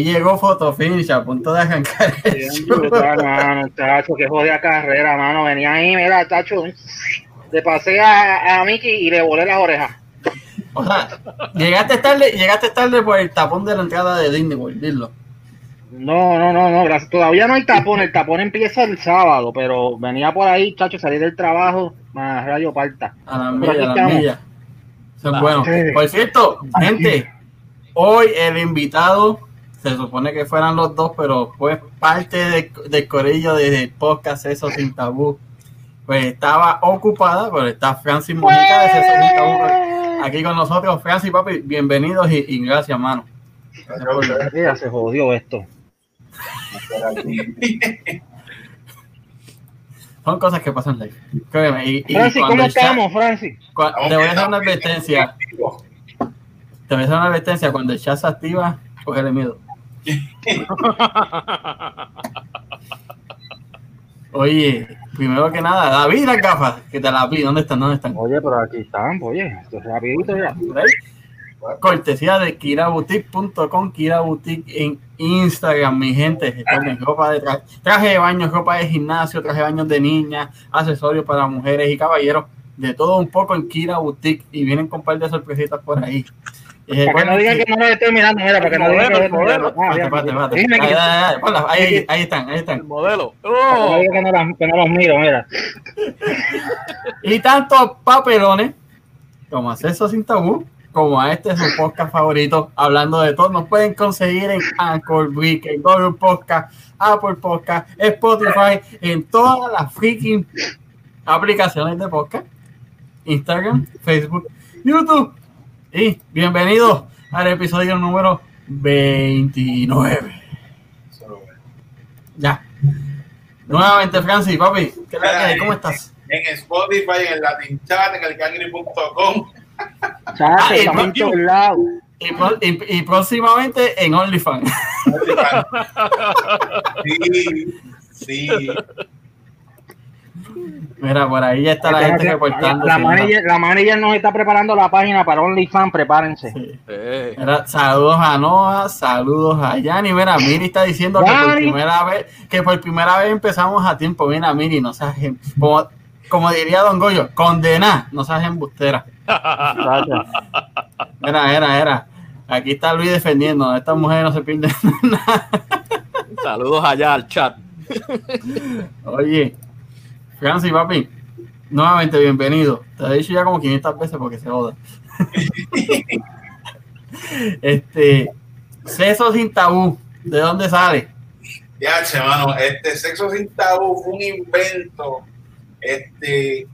David llegó photo finish a punto de arrancar. Bien brutal, mano, tacho, que jodida carrera, mano. Venía ahí, mira, tacho, le pasé a, a Mickey y le volé las orejas. O sea, llegaste tarde, llegaste tarde por el tapón de la entrada de Disney World, dilo. No, no, no, no, gracias. Todavía no hay tapón, el tapón empieza el sábado, pero venía por ahí, chacho, salí del trabajo, más rayo parta. A la milla, a la milla. Ah, bueno. Por cierto, gente, hoy el invitado, se supone que fueran los dos, pero fue parte de- del corillo del podcast Eso Sin Tabú. Pues estaba ocupada, pero está Francis Mojica de Eso Sin Tabú aquí con nosotros. Francis, papi, bienvenidos y, y gracias, mano. Mira, se jodió esto. Son cosas que pasan live. Créeme, y, y Francis, ¿cómo estamos, Francis? te voy a hacer una advertencia. Te voy a hacer una advertencia. Cuando el chat se activa, cógele miedo. Oye, primero que nada, David, las gafas, que te las vi. ¿Dónde están? ¿Dónde están? Oye, pero aquí están, oye, esto es rapidito ya. Cortesía de kiraboutique.com, Kira Boutique en Instagram, mi gente. Recuerden, ropa de traje, traje de baño, ropa de gimnasio, traje de baño de niñas, accesorios para mujeres y caballeros, de todo un poco en Kira Boutique y vienen con un par de sorpresitas por ahí. Y Para que no digan que- que no lo estoy mirando, mira, para que no digan que modelo. Ah, Ahí, ahí, ahí, están, ahí El están. modelo. para que no ¡Oh! digan que no las- que no los miro, mira. Y tantos papelones como Acceso Sin Tabú, como a este su podcast favorito, hablando de todo, nos pueden conseguir en Anchor, Brick, en Google Podcast, Apple Podcast, Spotify, en todas las freaking aplicaciones de podcast, Instagram, Facebook, YouTube. Y bienvenidos al episodio número 29. Ya. Nuevamente, Francis, papi, ¿qué es la que hay? ¿Cómo estás? en Spotify, en el Latin Chat, en el cangri.com. Estamos en todos lados. Y, pro- y- y próximamente en OnlyFans. Sí, sí. Mira, por ahí ya está la gente reportando. La manager, la manager nos está preparando la página para OnlyFans, prepárense. sí. Eh, Mira, saludos a Noah, saludos a Yanni. Mira, Miri está diciendo que por primera vez, que por primera vez empezamos a tiempo. Mira, Miri, no seas como, como diría Don Goyo, condena, no seas embustera. Mira, mira, mira. Aquí está Luis defendiendo. Estas mujeres no se pierden nada. saludos allá al chat. Oye, Francis, papi, nuevamente bienvenido. Te he dicho ya como 500 veces porque se joda. este, Sexo sin tabú, ¿de dónde sale? Ya, che, mano, este sexo sin tabú fue un invento. Este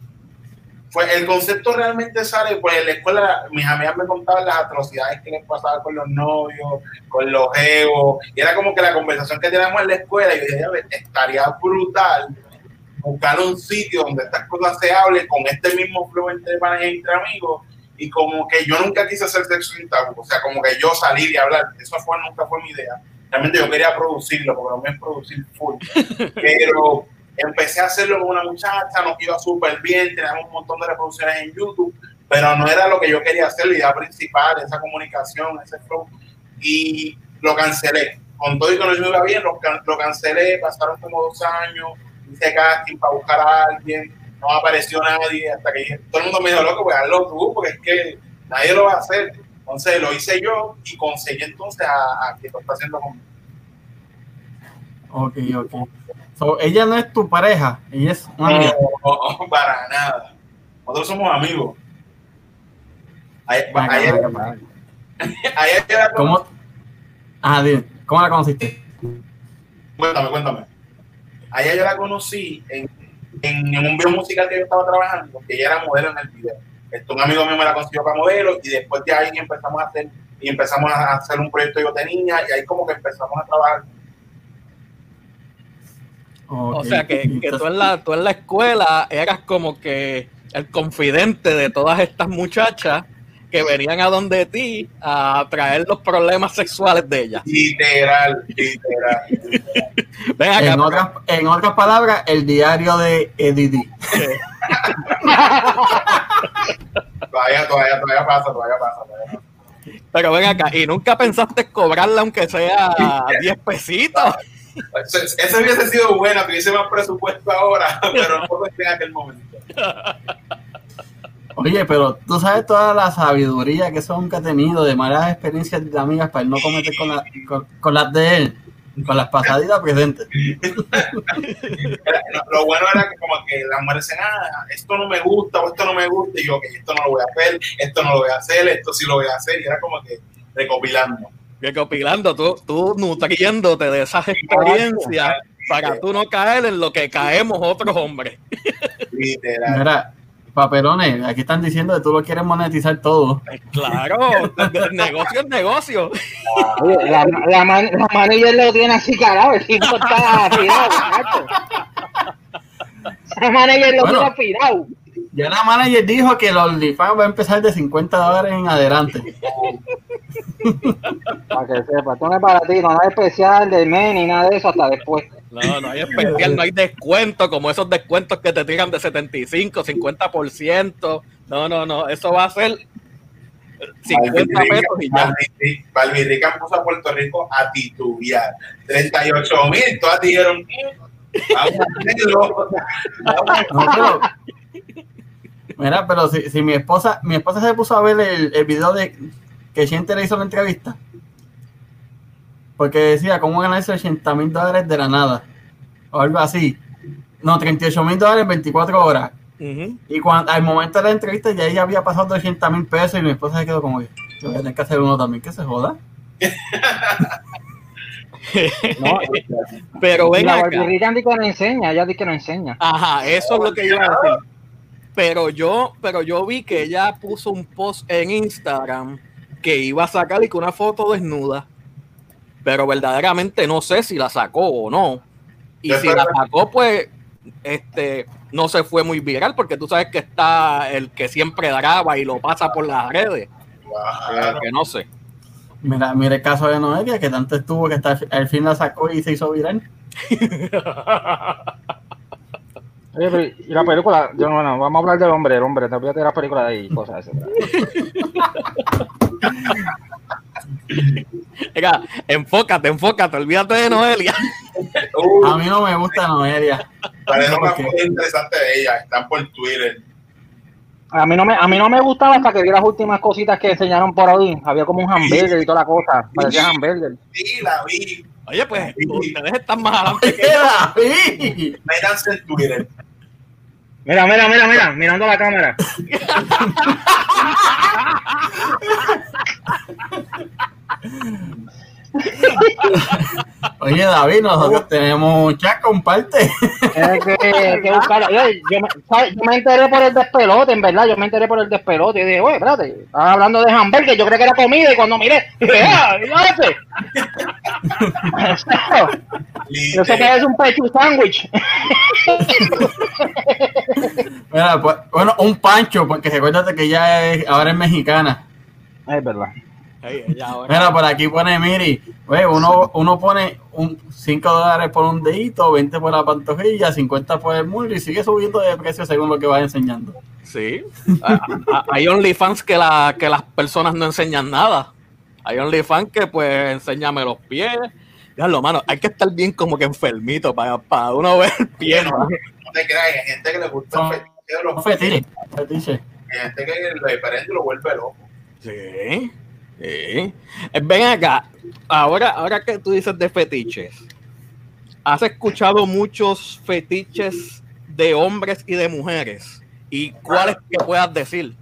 fue el concepto realmente sale, pues en la escuela mis amigas me contaban las atrocidades que les pasaba con los novios, con los egos, y era como que la conversación que teníamos en la escuela, y yo dije, "Ya ves, estaría brutal buscar un sitio donde estas cosas se hablen con este mismo flow entre panas y entre amigos, y como que yo nunca quise hacer sexo sin tabú, o sea, como que yo salir y hablar, eso fue, nunca fue mi idea. Realmente yo quería producirlo, porque no me es producir full, pero empecé a hacerlo con una muchacha, nos iba súper bien, teníamos un montón de reproducciones en YouTube, pero no era lo que yo quería hacer, la idea principal, esa comunicación, ese flow, y lo cancelé. Con todo y que no me iba bien, lo, can- lo cancelé, pasaron como dos años, hice casting para buscar a alguien, no apareció nadie, hasta que dije- todo el mundo me dijo, loco, pues hazlo tú, porque es que nadie lo va a hacer. Entonces lo hice yo y conseguí entonces a, a que lo está haciendo conmigo. Ok, ok. So, ella no es tu pareja, ella es una No, amiga. no, para nada. Nosotros somos amigos. Ayer, ayer, ayer ¿Cómo? Ah, dime, ¿cómo la conociste? Cuéntame, cuéntame. Ayer yo la conocí en, en, en un video musical que yo estaba trabajando, que ella era modelo en el video. Este, un amigo mío me la consiguió para modelo y después de ahí empezamos a hacer y empezamos a hacer un proyecto yo de niña y ahí como que empezamos a trabajar. O sea que, que tú, en la, tú en la escuela eras como que el confidente de todas estas muchachas que venían a donde ti a traer los problemas sexuales de ellas. Literal, literal. Ven acá, en, otras, en otras palabras, el diario de Eddie Todavía, todavía, todavía pasa, todavía pasa. Todavía pasa. Pero ven acá, ¿y nunca pensaste cobrarla aunque sea 10 pesitos? Ese hubiese sido bueno, tuviese más presupuesto ahora, pero no lo en aquel momento. Oye, pero tú sabes toda la sabiduría que son que ha tenido de malas experiencias de amigas para él no cometer con, la- con, con las de él, con las pasaditas presentes. Lo bueno era que como que las mujeres decían, ah, esto no me gusta o esto no me gusta, y yo, que esto no lo voy a hacer, esto no lo voy a hacer, esto sí lo voy a hacer, y era como que recopilando. Recopilando, tú, tú nutriéndote de esas experiencias para tú no caer en lo que caemos otros hombres. Literal. Mira, papelones, aquí están diciendo que tú lo quieres monetizar todo. Claro, negocio es negocio. Oye, la, la, man- la manager lo tiene así cagado, el tipo está macho. La manager lo Bueno. tiene afilado. Ya la manager dijo que el OnlyFans va a empezar de 50 dólares en adelante. Para que sepa, esto no es para ti, no es especial del men ni nada de eso hasta después. No, no hay especial, no hay descuento, como esos descuentos que te tiran de 75, 50%. No, no, no, eso va a ser 50 pesos y ya. Valvirrica puso a Puerto Rico a titubear. 38 mil, todas dijeron, "Mm, vamos a hacerlo. Vamos a mira, pero si, si mi esposa, mi esposa se puso a ver el, el video de que Chente le hizo la entrevista. Porque decía cómo ganarse 80 mil dólares de la nada. O algo así. No, 38 mil dólares en 24 horas. Y cuando, al momento de la entrevista ya ella había pasado de 80 mil pesos y mi esposa se quedó como que yo voy a tener que hacer uno también, que se joda. No, Pero ven la dice que no enseña, ella dice que no enseña. Ajá, eso es lo que iba a decir. Pero yo, pero yo vi que ella puso un post en Instagram que iba a sacar y que una foto desnuda. Pero verdaderamente no sé si la sacó o no. Y si la sacó, pues, este, no se fue muy viral, porque tú sabes que está el que siempre graba y lo pasa por las redes. Claro. Que no sé. Mira, mira el caso de Noelia, que tanto estuvo que hasta al fin la sacó y se hizo viral. Oye, pero, y la película, yo no, no, vamos a hablar del hombre, el hombre, te olvídate de la película de ahí, cosas esas. Mira, enfócate, enfócate, olvídate de Noelia. Uh, A mí no me gusta Noelia. parece una foto interesante de ella, están por Twitter. A mí no me, a mí no me gustaba hasta que vi las últimas cositas que enseñaron por ahí. Había como un hamburger y toda la cosa, parecía hamburger. Sí, la vi. Oye, pues, ustedes están más adelante que ¡Qué yo. David! Métanse en Twitter. Mira, mira, mira, mira, mirando la cámara. Oye, David, nosotros tenemos un chat, comparte. Tienes que, yo, me, ¿sabes? yo me enteré por el despelote, en verdad, yo me enteré por el despelote. Y dije, oye, espérate, estaba hablando de hamburger, yo creí que era comida y cuando miré, dije, ¡ah! Yo sé que es un pecho sándwich. Pues, bueno, un pancho, porque recuérdate que ya es, ahora es mexicana. Es verdad. Mira, por aquí pone Miri, oye, uno, uno pone un 5 dólares por un dedito, 20 por la pantorrilla, 50 por el muslo y sigue subiendo de precio según lo que vas enseñando. Sí. Hay OnlyFans que, la, que las personas no enseñan nada. Hay OnlyFans que pues enséñame los pies. Ya lo mano, hay que estar bien como que enfermito para, para uno ver el pie. no, no te creas, hay gente que le gusta Son- el fetiche los fetiche. Hay gente que lo diferente lo vuelve loco. Sí. Ven acá, ahora, ahora que tú dices de fetiches, ¿has escuchado muchos fetiches de hombres y de mujeres? ¿Y cuáles que puedas decir?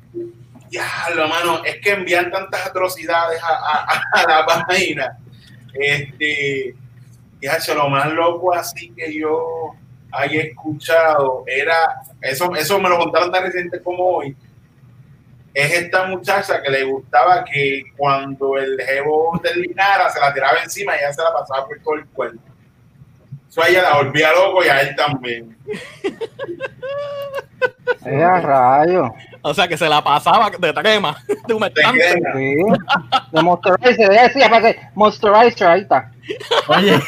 Ya, lo mano, es que envían tantas atrocidades a, la página. Este, ya, lo más loco así que yo haya escuchado era, eso, eso me lo contaron tan reciente como hoy, es esta muchacha que le gustaba que cuando el jevo terminara se la tiraba encima y ella se la pasaba por todo el cuerpo. Eso a ella la volvía loco y a él también. Es a rayo. O sea, que se la pasaba de trema, de ¿Te humectante. Sí. De decía para que ahí está. Oye,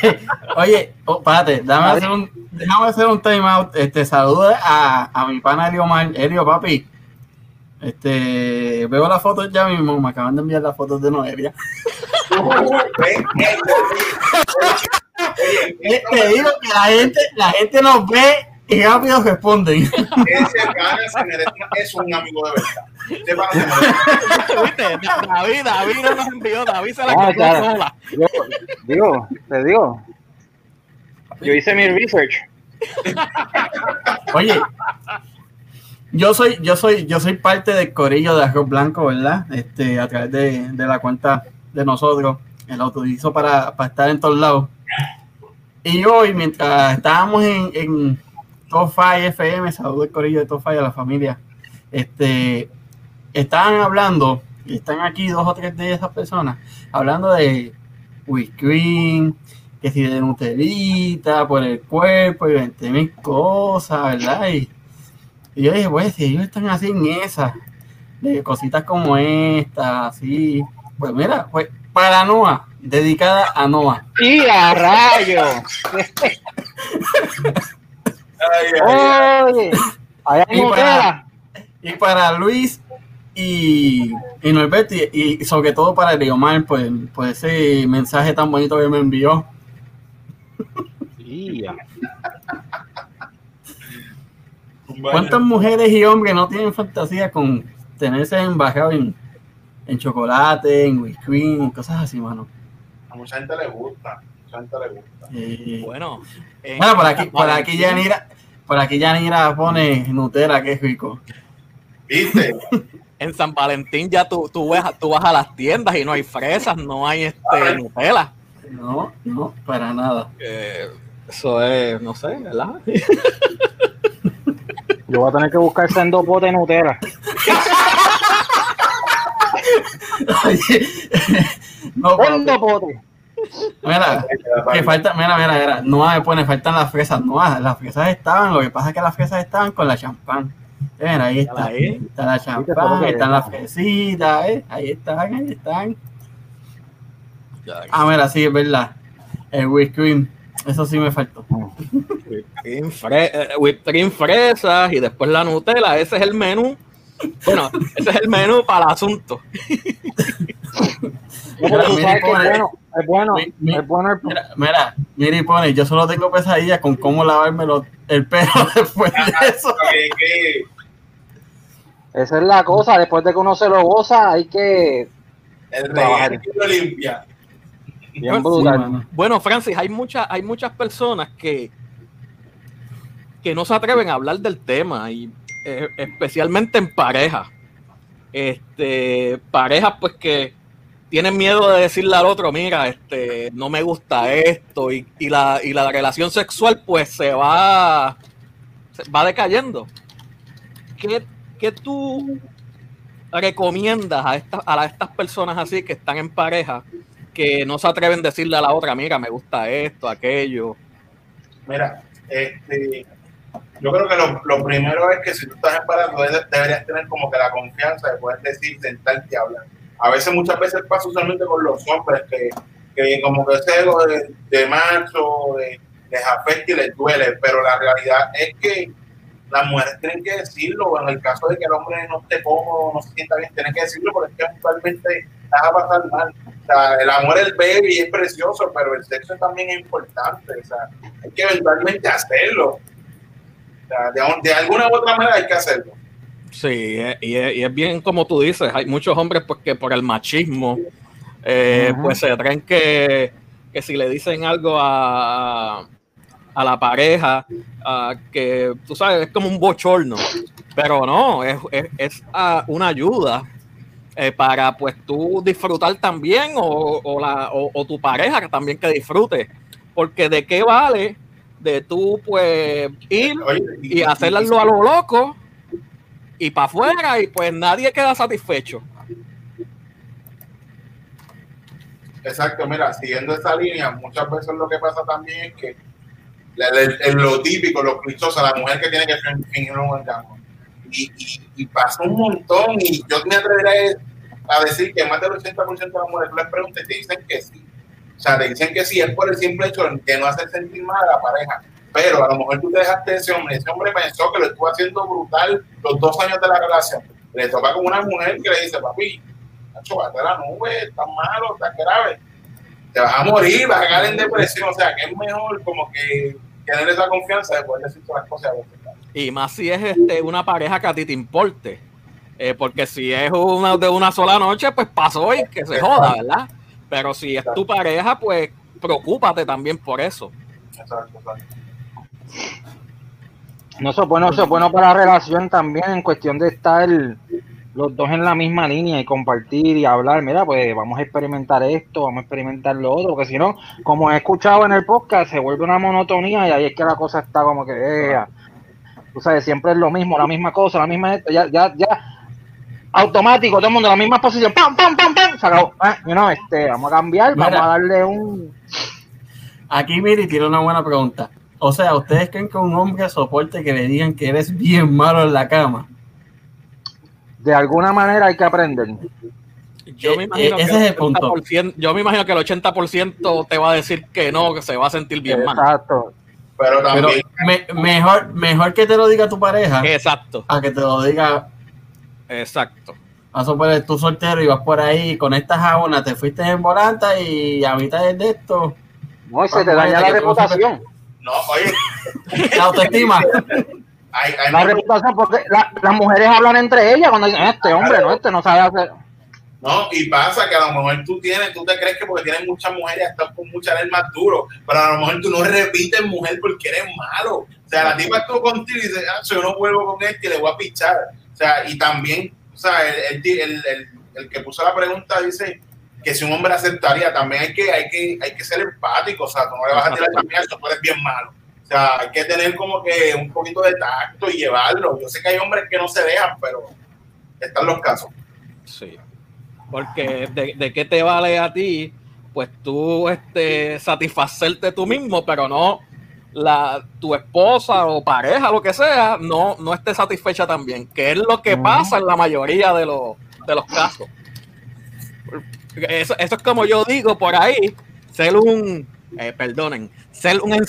oye, oh, párate, dame hacer un, déjame hacer un time out. Este, saluda a, a mi pana Elio Mar, Elio papi. Este, veo las fotos ya mismo, me acaban de enviar las fotos de Noelia. Te digo que la gente, la gente nos ve y rápido responden. Ese pana se merece, es un amigo de verdad. ¿Viste? David, David no nos envió, David se la Ah, claro. sola. Yo, digo, te digo. Yo hice mi research. Oye, yo soy, yo soy, yo soy parte del corillo de Arroz Blanco, ¿verdad? Este, a través de, de la cuenta de nosotros, el lo utilizo para, para estar en todos lados. Y hoy, mientras estábamos en, en 5 FM, saludo el corillo de 5 a la familia, este, estaban hablando, y están aquí dos o tres de esas personas, hablando de whipped que si de Nutelita, por el cuerpo y 20 mil cosas, ¿verdad? Y, y yo dije, pues si ellos están así en esas, de cositas como esta, así, pues mira, pues para Noah, dedicada a Noah. ¡Y a rayo! Ay, ay, ay. Y para-. Y para Luis y, y Norberto, y, y sobre todo para Leomar, pues, por ese mensaje tan bonito que me envió. Y ¿Cuántas mujeres y hombres no tienen fantasía con tenerse embajado en, en chocolate, en whisky, en cosas así, mano? A mucha gente le gusta. Mucha gente le gusta. Eh, Bueno, en- Bueno, por aquí, por aquí Yanira, por aquí Yanira pone Nutella, que es rico. ¿Viste? en San Valentín ya tú, tú, ves, tú vas a las tiendas y no hay fresas, no hay este Nutella. No, no, para nada. Eh, eso es, no sé, ¿verdad? Yo voy a tener que buscar sendo pote de Nutella. no, papi. Sendo pote. mira, que falta, mira, mira, mira, no me pone, faltan las fresas, no, las fresas estaban, lo que pasa es que las fresas estaban con la champán. Mira, ahí está, Ahí. está la champán, ahí están las fresitas, eh, ahí están, ahí están. Ah, mira, sí, es verdad, el whipped cream, eso sí me faltó. Whipped cream, fre- eh, whipped cream, fresas y después la Nutella, ese es el menú. Bueno, ese es el menú para el asunto. Mira, mira, que pone- es bueno, es bueno, mi- mi- es bueno el Mira, mira, mira y pone, yo solo tengo pesadillas con cómo lavarme el pelo después de eso. Que- que- Esa es la cosa, después de que uno se lo goza, hay que. El Trabajar. rey lo limpia. Bien Sí, brutal. mano. Bueno, Francis, hay muchas, hay muchas personas que, que no se atreven a hablar del tema, y eh, especialmente en pareja. Este, parejas pues que tienen miedo de decirle al otro, mira, este, no me gusta esto, y, y la, y la relación sexual pues se va, se va decayendo. ¿Qué, qué tú recomiendas a, estas a estas personas así que están en pareja que no se atreven a decirle a la otra, mira, me gusta esto, aquello. Mira, este, yo creo que lo, lo primero es que si tú estás embarazado deberías tener como que la confianza de poder decir, sentarte y hablar. A veces, muchas veces pasa usualmente con los hombres que, que como que ese ego de, de macho les afecta y les duele, pero la realidad es que las mujeres tienen que decirlo, en el caso de que el hombre no esté cómodo, no se sienta bien, tienen que decirlo porque es que actualmente vas a pasar mal. O sea, el amor es bello y es precioso, pero el sexo también es importante. O sea, hay que eventualmente hacerlo. O sea, de, de alguna u otra manera hay que hacerlo. Sí, eh, y es, y es bien como tú dices, hay muchos hombres pues que por el machismo, eh, pues se creen que, que si le dicen algo a, a la pareja, ah, que tú sabes, es como un bochorno, pero no, es, es, es, ah, una ayuda eh, para pues tú disfrutar también o, o la, o, o tu pareja que también que disfrute, porque de qué vale de tú pues ir Oye, y hacerlo a lo loco y para afuera y pues nadie queda satisfecho. Exacto, mira, siguiendo esa línea, muchas veces lo que pasa también es que el- lo típico, lo clichoso, la mujer que tiene que fin- fingir un orgasmo. Y, y, pasa un montón, y yo me atrevería a decir que más del 80% de las mujeres les preguntas y te dicen que sí. O sea, te dicen que sí, es por el simple hecho de no hacer sentir mal a la pareja. Pero a lo mejor tú te dejaste ese hombre, ese hombre pensó que lo estuvo haciendo brutal los dos años de la relación. le toca con una mujer que le dice, papi, macho, bate la nube, está malo, está grave, te vas a morir, vas a caer en depresión, o sea, que es mejor como que tener esa confianza de poder decir todas las cosas. Y más si es este, una pareja que a ti te importe. Eh, porque si es una de una sola noche, pues pasó y que se joda, ¿verdad? Pero si es tu pareja, pues preocúpate también por eso. Exacto, exacto. No, eso es bueno, eso es bueno para la relación también en cuestión de estar los dos en la misma línea y compartir y hablar, mira, pues vamos a experimentar esto, vamos a experimentar lo otro, porque si no, como he escuchado en el podcast, se vuelve una monotonía y ahí es que la cosa está como que, eh, tú sabes, siempre es lo mismo, la misma cosa, la misma, ya, ya, ya, automático, todo el mundo en la misma posición, pam, pam, pam, pam, se acabó, ah, este, vamos a cambiar, vamos a darle un... Aquí Miri tiene una buena pregunta. O sea, ¿ustedes creen que un hombre soporte que le digan que eres bien malo en la cama? De alguna manera hay que aprender. Yo me eh, imagino, ese que, es el punto. yo me imagino que el 80% te va a decir que no, que se va a sentir bien mal. Exacto. Pero también. mejor, mejor que te lo diga tu pareja. Exacto. A que te lo diga. Exacto. Vas a poner tú soltero y vas por ahí con esta jabona, te fuiste en volanta y a mitad de esto. No, se te daña la reputación. No, oye. La autoestima. la reputación, porque las mujeres hablan entre ellas cuando dicen, este hombre, no, este no sabe hacer. No, y pasa que a lo mejor tú tienes, tú te crees que porque tienes muchas mujeres estás con muchas eres más duro, pero a lo mejor tú no repites mujer porque eres malo. O sea, la tipa estuvo contigo y dice, ah, yo no vuelvo con este y le voy a pichar. O sea, y también, o sea, el, el, el, el que puso la pregunta dice, que si un hombre aceptaría, también hay que, hay que, hay que ser empático, o sea, tú no le vas a tirar también esto, tú eres bien malo. O sea, hay que tener como que un poquito de tacto y llevarlo. Yo sé que hay hombres que no se dejan, pero están los casos. Sí. Porque de, de qué te vale a ti, pues tú este, satisfacerte tú mismo, pero no la, tu esposa o pareja, lo que sea, no, no esté satisfecha también, que es lo que pasa en la mayoría de los, de los casos. Eso, eso es como yo digo por ahí, ser un, eh, perdonen, ser un, en,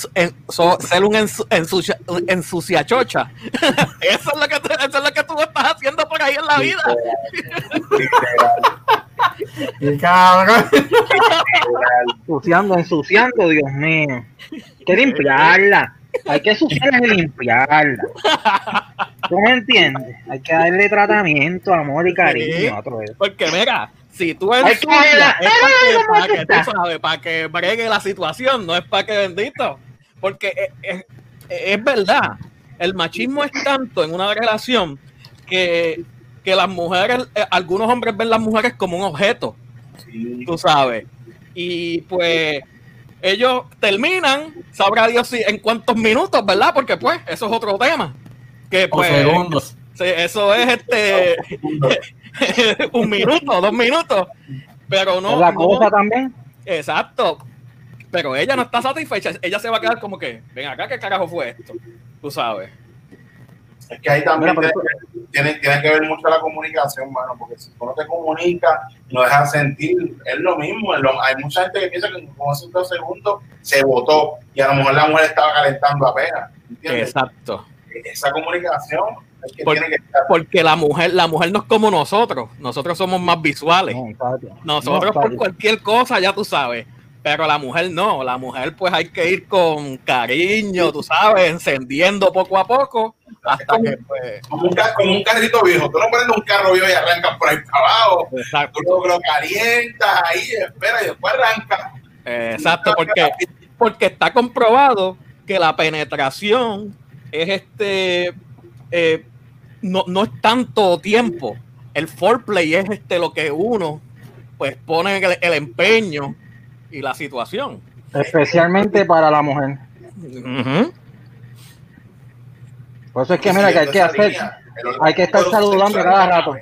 ser un ensucia, ensuciachocha. eso, es lo que eso es lo que tú estás haciendo por ahí en la vida. ensuciando, ensuciando, Dios mío. Hay que limpiarla. Hay que ensuciarla y limpiarla. ¿Tú me entiendes? Hay que darle tratamiento, amor y cariño. Porque mira, si tú eres suya, es para que, tú sabes, para que bregue la situación, no es para que bendito. Porque es, es, verdad, el machismo es tanto en una relación que, que las mujeres, eh, algunos hombres ven las mujeres como un objeto, tú sabes. Y pues ellos terminan, sabrá Dios si en cuántos minutos, ¿verdad? Porque pues eso es otro tema. Que pues, segundos. Eso es este un minuto, dos minutos. Pero no. La cosa también. Exacto. Pero ella no está satisfecha. Ella se va a quedar como que, ven acá, ¿qué carajo fue esto? Tú sabes. Es que ahí también tiene, tiene, que ver mucho la comunicación, mano, porque si tú no te comunicas, no dejas sentir, es lo mismo. hay mucha gente que piensa que con esos dos segundos se votó y a lo mejor la mujer estaba calentando apenas. Exacto. Esa comunicación porque, la mujer, la mujer no es como nosotros, nosotros somos más visuales. nosotros por cualquier cosa, ya tú sabes. Pero la mujer no, la mujer pues hay que ir con cariño, tú sabes, encendiendo poco a poco hasta que pues... Como un, carrito viejo, tú no prendes un carro viejo y arrancas por ahí para abajo, Exacto. tú lo, calientas ahí, espera y después arranca. Exacto, porque, porque está comprobado que la penetración es este eh, no, no es tanto tiempo. El foreplay es este lo que uno pues pone el, empeño y la situación. Especialmente para la mujer. Por eso es que, mira, que hay que hacer, hay que estar saludando cada rato.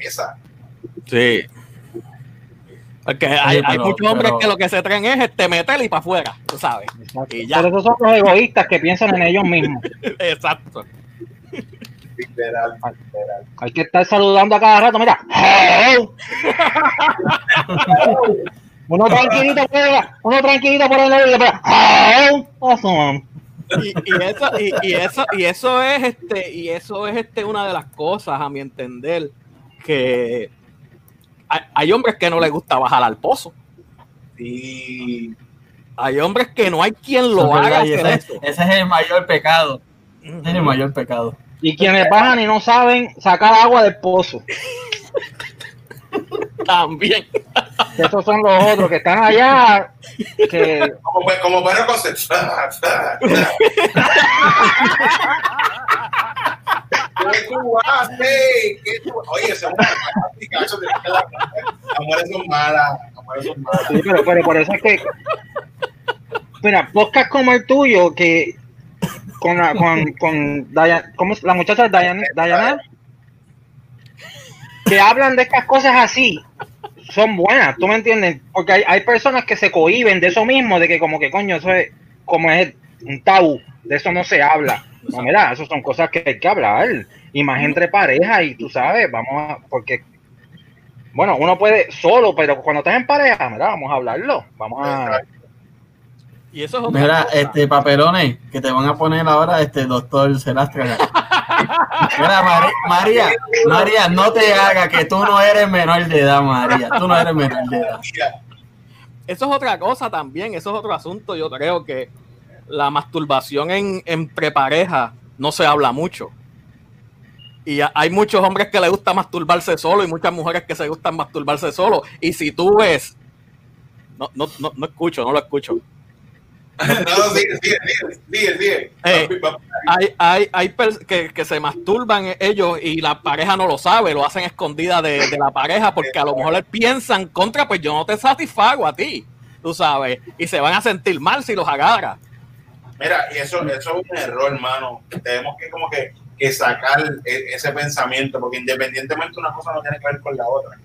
Sí. Porque hay, hay muchos hombres que lo que se traen es este meter y para afuera, tú sabes. Y ya. Pero esos son los egoístas que piensan en ellos mismos. Exacto. Hay que estar saludando a cada rato, mira. uno tranquilito por el, uno tranquilito por el y, y, eso, y, y, eso, y eso es este, y eso es este una de las cosas, a mi entender, que hay, hay hombres que no les gusta bajar al pozo. Y Hay hombres que no hay quien lo verdad, haga y hacer ese, es el mayor pecado. Ese es el mayor pecado. Y quienes bajan y no saben sacar agua del pozo. También. Esos son los otros que están allá. Que como, como perro con. ¿Qué tú haces? ¿Qué tú- Oye, esa es una Las mujeres son malas, son malas. Sí, pero, pero por eso es que. Mira, podcast como el tuyo, que con la, con, con Diana, ¿cómo es? la muchacha Diana, Diana, que hablan de estas cosas así, son buenas, ¿tú me entiendes? Porque hay, hay personas que se cohiben de eso mismo, de que como que coño, eso es como es un tabú, de eso no se habla. No, mira, eso son cosas que hay que hablar, y más entre parejas, y tú sabes, vamos a, porque bueno, uno puede solo, pero cuando estás en pareja, mira, vamos a hablarlo. Vamos a. Y eso es Mira, cosa. este papelones que te van a poner ahora, este doctor Celastra. Mira, María, María, no te haga que tú no eres menor de edad, María. Tú no eres menor de edad. Eso es otra cosa también, eso es otro asunto. Yo creo que la masturbación en, entre pareja no se habla mucho. Y hay muchos hombres que les gusta masturbarse solo y muchas mujeres que se gustan masturbarse solo. Y si tú ves, no, no, no, no escucho, no lo escucho. No, sigue, sigue, sigue, sigue. Eh. Hay, hay, hay que, que se masturban ellos y la pareja no lo sabe, lo hacen escondida de, de la pareja porque a lo mejor les piensan contra, pues yo no te satisfago a ti, tú sabes, y se van a sentir mal si los agarra. Mira, y eso, eso es un error, hermano. Tenemos que como que, que sacar e- ese pensamiento, porque independientemente una cosa no tiene que ver con la otra.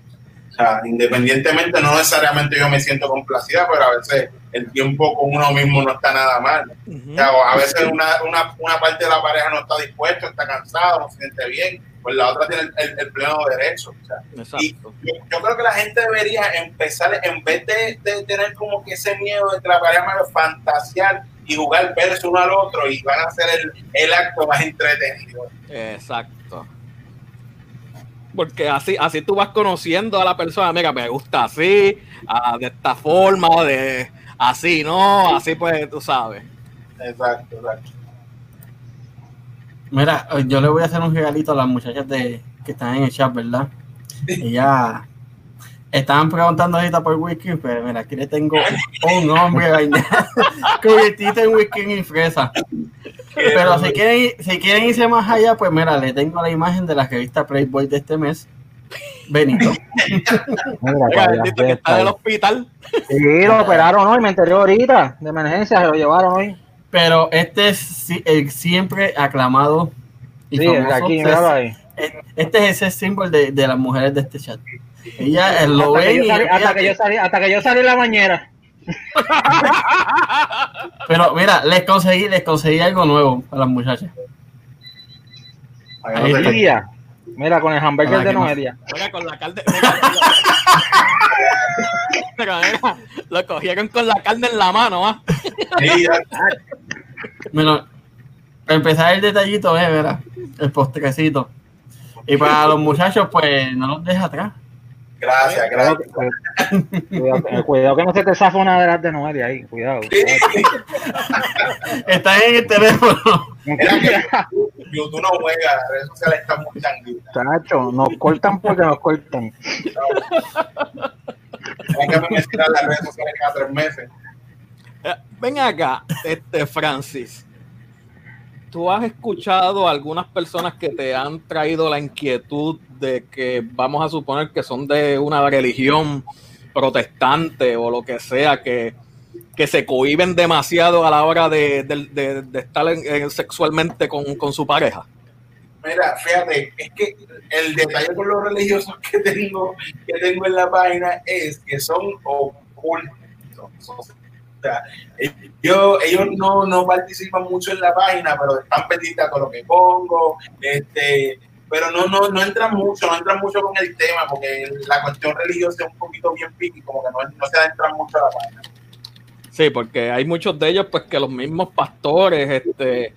O sea, independientemente, no necesariamente yo me siento complacida, pero a veces el tiempo con uno mismo no está nada mal. O sea, a veces una, una, una parte de la pareja no está dispuesta, está cansado, no se siente bien, pues la otra tiene el, el- el pleno derecho. O sea, y yo, yo creo que la gente debería empezar, en vez de, de tener como que ese miedo de que la pareja más fantasear y jugar verse uno al otro y van a hacer el, el acto más entretenido. Exacto. Porque así, así tú vas conociendo a la persona, mira, me gusta así, ah, de esta forma, de así, ¿no? Así pues, tú sabes. Exacto, exacto. Mira, yo le voy a hacer un regalito a las muchachas de, que están en el chat, ¿verdad? Ellas estaban preguntando ahorita por whisky, pero mira, aquí le tengo un hombre cubiertito en whisky y fresa. Pero si quieren, si quieren irse más allá, pues mira, le tengo la imagen de la revista Playboy de este mes. Benito. Mira, bendito que está del hospital. Sí, lo operaron hoy, me enteré ahorita, de emergencia, se lo llevaron hoy. Pero este es el siempre aclamado y Sí, el de famoso aquí, míralo ahí. Este es ese símbolo de, de las mujeres de este chat. Ella eh, lo Hasta que, y hasta, que yo salí, hasta que yo salí en la bañera. Pero mira, les conseguí, les conseguí algo nuevo a las muchachas. Ahí está. Día. Mira, con el hamburger de Noelia. Mira, con la carne. Mira, lo cogieron con la carne en la mano, ¿ah? Bueno, para empezar el detallito, eh, verá, el postrecito. Y para los muchachos, pues no los deja atrás. Gracias, Cuidado, gracias. cuidado, cuidado que no se te zafa una de las de Noelia ahí, cuidado. Están en el teléfono. YouTube no juega, las redes sociales están muy changuitas. Chacho, nos cortan porque nos cortan. Hay que mencionar las redes sociales cada tres meses. Eh, Ven acá, este Francis. ¿Tú has escuchado a algunas personas que te han traído la inquietud de que vamos a suponer que son de una religión protestante o lo que sea, que, que se cohiben demasiado a la hora de, de- estar en- en- sexualmente con, con su pareja? Mira, fíjate, es que el detalle con los religiosos que tengo, que tengo en la página es que son ocultos. O sea, ellos, no, no participan mucho en la página, pero están pendientes a todo lo que pongo, este, pero no, no, no entran mucho, no entran mucho con el tema, porque la cuestión religiosa es un poquito bien piqui, como que no, no se adentran mucho a la página. Sí, porque hay muchos de ellos, pues que los mismos pastores este,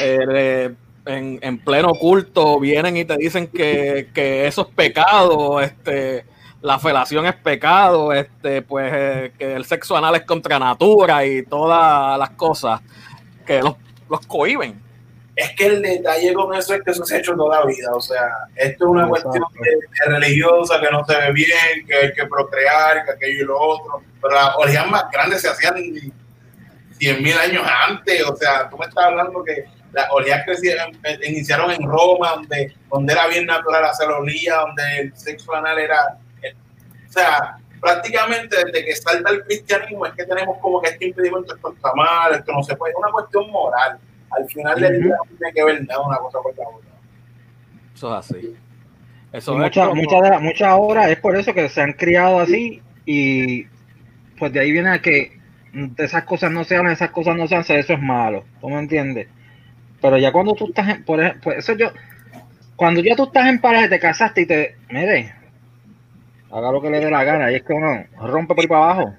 eh, en, en pleno culto vienen y te dicen que, que eso es pecado, este, la felación es pecado, este, pues eh, que el sexo anal es contra natura y todas las cosas que los, los cohiben. Es que el detalle con eso es que eso se ha hecho toda la vida. O sea, esto es una cuestión de, de religiosa que no se ve bien, que hay que procrear, que aquello y lo otro. Pero las orgías más grandes se hacían 100 mil años antes. O sea, tú me estás hablando que las orgías crecieron, eh, iniciaron en Roma, donde, donde era bien natural hacer orgías, donde el sexo anal era. O sea, prácticamente desde que salta el cristianismo es que tenemos como que este impedimento, esto está mal, esto no se puede. Es una cuestión moral. Al final del día no tiene que ver nada una cosa con la otra. Eso es así. Eso muchas como- muchas de las- muchas ahora es por eso que se han criado así y pues de ahí viene a que de esas cosas no se hagan, esas cosas no se hacen, eso es malo, ¿tú me entiendes? Pero ya cuando tú estás en, por ej- pues eso yo, cuando ya tú estás en pareja, te casaste y te, mire, haga lo que le dé la gana, y es que uno rompe por ahí para abajo.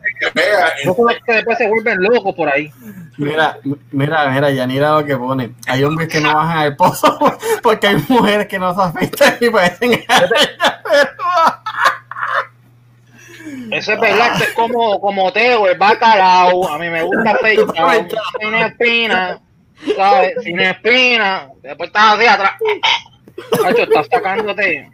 No son los que después se vuelven locos por ahí. Mira, mira, mira, Yanira lo que pone. Hay hombres que no bajan al pozo porque hay mujeres que no se afeitan y parecen. Eso es verdad que es como, como Teo, el bacalao. A mí me gusta afeitar, sin espina, ¿sabes? Sin espina. Después estás así atrás. Cacho, estás sacándote.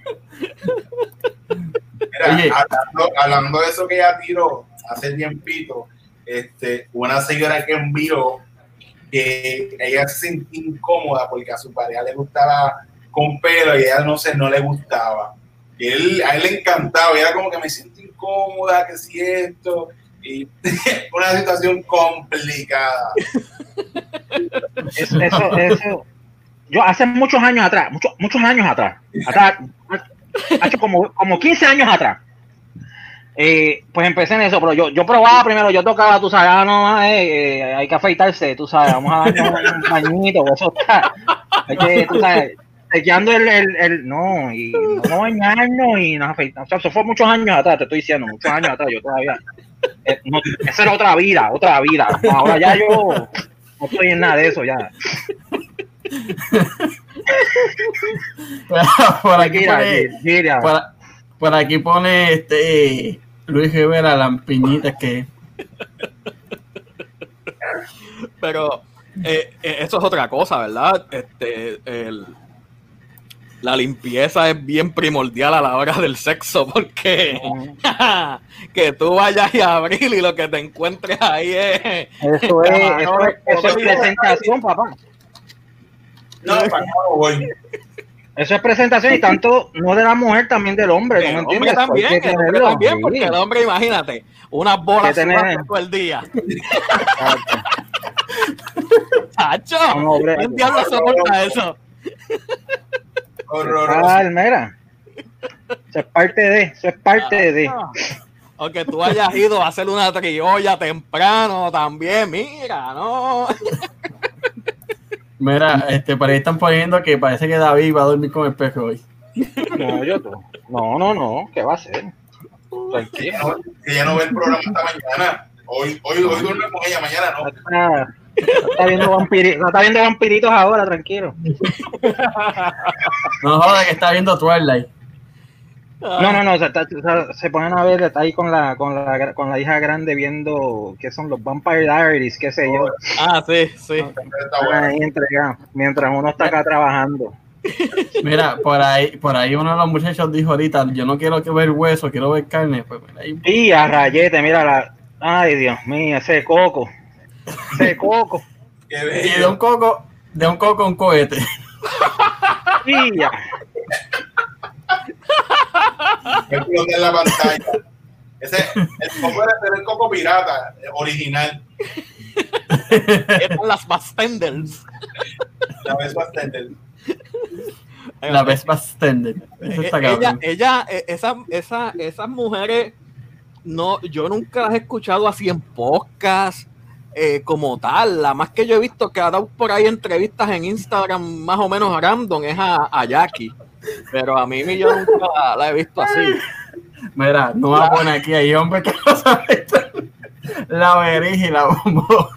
Mira, Oye. hablando, hablando de eso que ella tiró hace tiempito, este, una señora que envió que ella se sentía incómoda porque a su pareja le gustaba con pelo y a ella no sé, no le gustaba. Y él, a él le encantaba, y era como que me siento incómoda, que si esto, y una situación complicada. Es- eso, eso. Yo hace muchos años atrás, muchos, muchos años atrás, atrás, hace como, como 15 años atrás, eh, pues empecé en eso, pero yo, yo probaba primero, yo tocaba, tú sabes, ah, no, eh, eh, hay que afeitarse, tú sabes, vamos a darnos un bañito, eso está, hay que, tú sabes, chequeando el, el, el- no, y no bañarnos y nos afeitamos, o sea, eso fue muchos años atrás, te estoy diciendo, muchos años atrás, yo todavía, eh, no, esa era otra vida, otra vida, ahora ya yo no estoy en nada de eso, ya. por aquí Mira, pone, mira. por, por aquí pone este Luis Rivera lampiñitas que Pero eh, eh, eso es otra cosa, ¿verdad? Este, el- la limpieza es bien primordial a la hora del sexo porque que tú vayas a abrir y lo que te encuentres ahí es... Eso es, eso es, eso es presentación, papá. No, para acá no voy. Eso es presentación y tanto no de la mujer, también del hombre, ¿no El hombre también, el hombre tenerlo, también, sí. porque el hombre, imagínate, unas bolas todo el día. ¡Chacho! ¿Quién diablos soporta eso? Horroroso. Ah, mira. Eso es parte de, eso es parte de. O que tú hayas ido a hacer una triolla temprano también, mira, ¿no? Mira, este por ahí están poniendo que parece que David va a dormir con el peje hoy. No, yo no. No, no, no. ¿Qué va a hacer? Tranquilo. ella no, ella no ve el programa esta mañana. Hoy, hoy, hoy duerme con ella, mañana no. Está, está viendo vampiritos, está viendo vampiritos ahora, tranquilo. No joda que está viendo Twilight. No, no, no, se, está- se- se ponen a ver, está ahí con la, con la, con la hija grande viendo qué son los Vampire Diaries, qué sé yo. Ah, sí, sí. Está bueno. Ahí entregado, mientras uno está acá trabajando. Mira, por ahí, por ahí uno de los muchachos dijo ahorita, yo no quiero que ver hueso, quiero ver carne. Pues mira, ahí Y a rayete, mira la. Ay, Dios mío, ese coco. Ese coco. Qué Y de un coco, de un coco un cohete. Y ya. en la pantalla. Ese, el coco era el coco pirata, eh, original. Están las bastenders. La vez bastante. La vez Eh, ella, ella, eh, esa, esa, esas mujeres, no, yo nunca las he escuchado así en podcast eh, como tal. La más que yo he visto que ha dado por ahí entrevistas en Instagram más o menos random es a, a Jackie. Pero a mí yo nunca la, la he visto así. Mira, no va a poner aquí, hay hombres que no saben la verija y la bombo.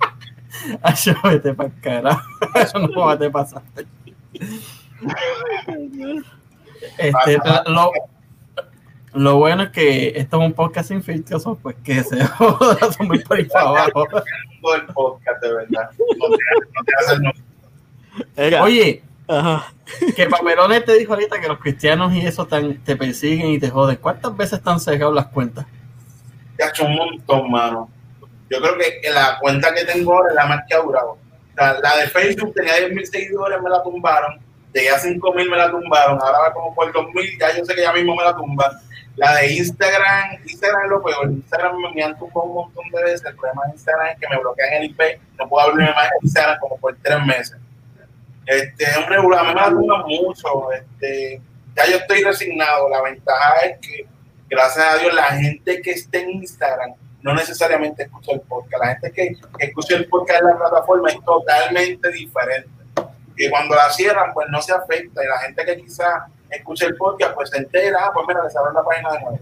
Acho, vete para carajo. Eso no va a te pasar. Este, lo, lo bueno es que esto es un podcast sin filtros, pues que se joda, son muy por ahí para abajo. Todo el podcast, de verdad. Oye, Ajá. que Papelones te dijo ahorita que los cristianos y eso tan, te persiguen y te joden. ¿Cuántas veces están cerrados las cuentas? Ya ha hecho un montón, mano. Yo creo que la cuenta que tengo ahora es la más que ha durado. Sea, la de Facebook tenía 10.000 seguidores, me la tumbaron. Llegué a 5.000, me la tumbaron. Ahora va como por 2.000, ya yo sé que ya mismo me la tumban. La de Instagram, Instagram es lo peor. Instagram me, me han tumbado un montón de veces. El problema de Instagram es que me bloquean el IP. No puedo abrirme más Instagram como por tres meses. Este, es mí me tumban mucho. Este, ya yo estoy resignado. La ventaja es que, gracias a Dios, la gente que esté en Instagram no necesariamente escucha el podcast. La gente que, escucha el podcast en la plataforma es totalmente diferente. Y cuando la cierran, pues no se afecta. Y la gente que quizá escucha el podcast, pues se entera, ah, pues mira, le cerraron la página de nuevo.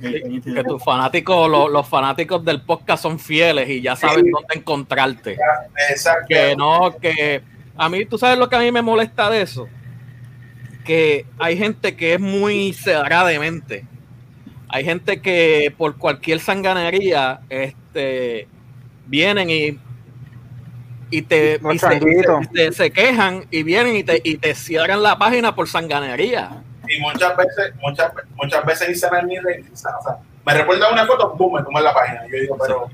Que tus fanáticos, lo- los, fanáticos del podcast son fieles y ya saben Sí. dónde encontrarte. Exacto. Que no, que a mí, tú sabes lo que a mí me molesta de eso. Que hay gente que es muy cerrada de mente. Hay gente que por cualquier sanganería este, vienen y, y te Los y se, se- se quejan y vienen y te, y te cierran la página por sanganería. Y muchas veces, muchas, muchas veces Instagram ni revisa. O sea, me recuerda una foto, boom, me tumba la página. Yo digo, pero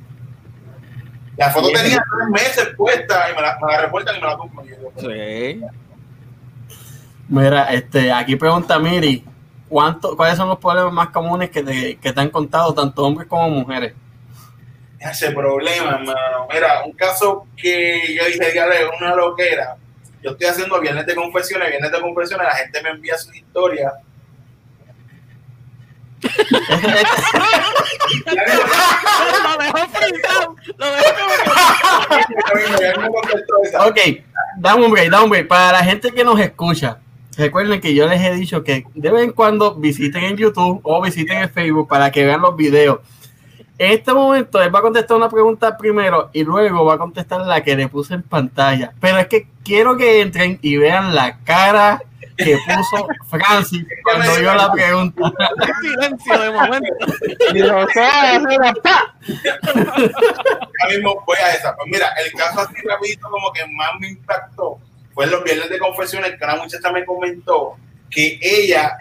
la foto Sí. tenía tres meses puesta y me la, me la reportan y me la tumban. Yo digo, pero- Sí. Mira, este, aquí pregunta Miri, ¿cuánto, ¿cuáles son los problemas más comunes que te, que te han contado tanto hombres como mujeres? ese problema, hermano. Mira, un caso que yo dije, ya es una loquera. Yo estoy haciendo viernes de confesiones, viernes de confesiones, la gente me envía su historia. lo dejó frisado, lo dejó ok, dame un break, dame un break. Para la gente que nos escucha, recuerden que yo les he dicho que de vez en cuando visiten en YouTube o visiten en Facebook para que vean los videos. En este momento él va a contestar una pregunta primero y luego va a contestar la que le puse en pantalla. Pero es que quiero que entren y vean la cara que puso Francis cuando vio la pregunta. silencio de momento. Y. Ahora mismo voy a esa. Pues mira, el caso así rapidito como que más me impactó fue en los viernes de confesiones que una muchacha me comentó que ella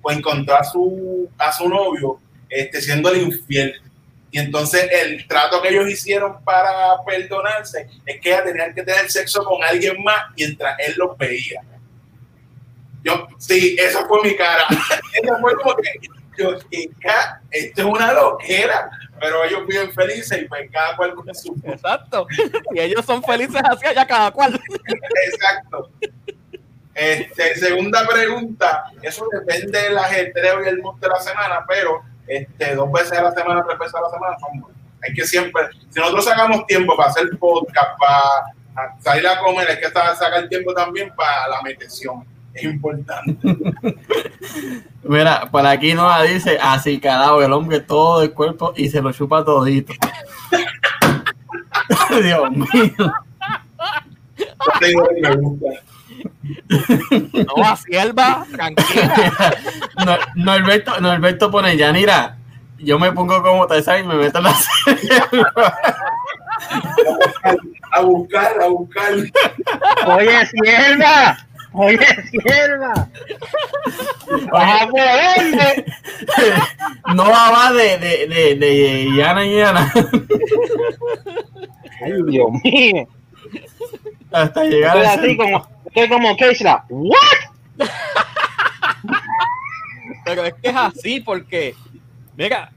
pues, encontró a su, a su novio este, siendo el infiel. Y entonces el trato que ellos hicieron para perdonarse es que ella tenía que tener sexo con alguien más mientras él los veía. Yo, sí, esa fue mi cara. Esa fue como que, yo, esto es una loquera, pero ellos viven felices y pues cada cual con su. Exacto. Y ellos son felices así allá cada cual. Exacto. Este, segunda pregunta, eso depende del ajetreo y el mood de la semana, pero este, dos veces a la semana, tres veces a la semana son buenas. Hay que siempre, si nosotros sacamos tiempo para hacer podcast, para salir a comer, hay que sa- sacar tiempo también para la meditación. Es importante. Mira, por aquí nos dice así carajo el hombre todo el cuerpo y se lo chupa todito. Dios mío. Me gusta. No, a sierva, tranquila. No, Norberto, Norberto pone, Yanira, yo me pongo como sabes y me meto en la A buscar, a buscar. Oye, sierva. Oye, sierva. Por dónde. No va de, de, de, de Yana y Yana Ay, Dios mío. hasta llegar Estoy a así como, estoy como. ¿What? Pero es que es así porque, mira,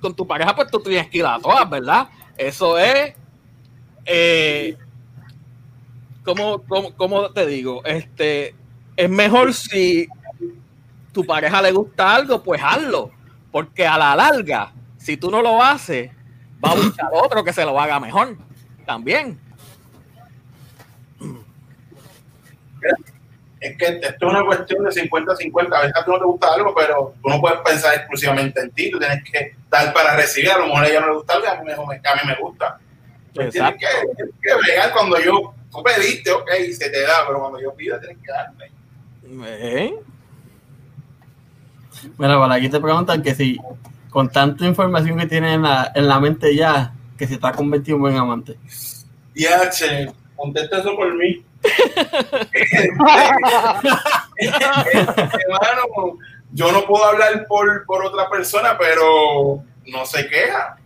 con tu pareja pues tú tienes que ir a todas, ¿verdad? Eso es, eh, ¿cómo, cómo, cómo te digo? Este, es mejor si tu pareja le gusta algo, pues hazlo. Porque a la larga, si tú no lo haces, va a buscar otro que se lo haga mejor. También. Es que esto es una cuestión de 50-50. A veces a tú no te gusta algo, pero tú no puedes pensar exclusivamente en ti. Tú tienes que dar para recibir. A lo mejor a ella no le gusta algo, a mí me, a mí me gusta. Pues tienes que, tienes que bregar cuando yo, tú pediste, ok, se te da, pero cuando yo pido tienes que darme. ¿Eh? Bueno, para aquí te preguntan que si con tanta información que tiene en la, en la mente ya, que se está convertido en buen amante. Ya, che, contesta eso por mí. Hermano, yo no puedo hablar por, por otra persona, pero no se queja.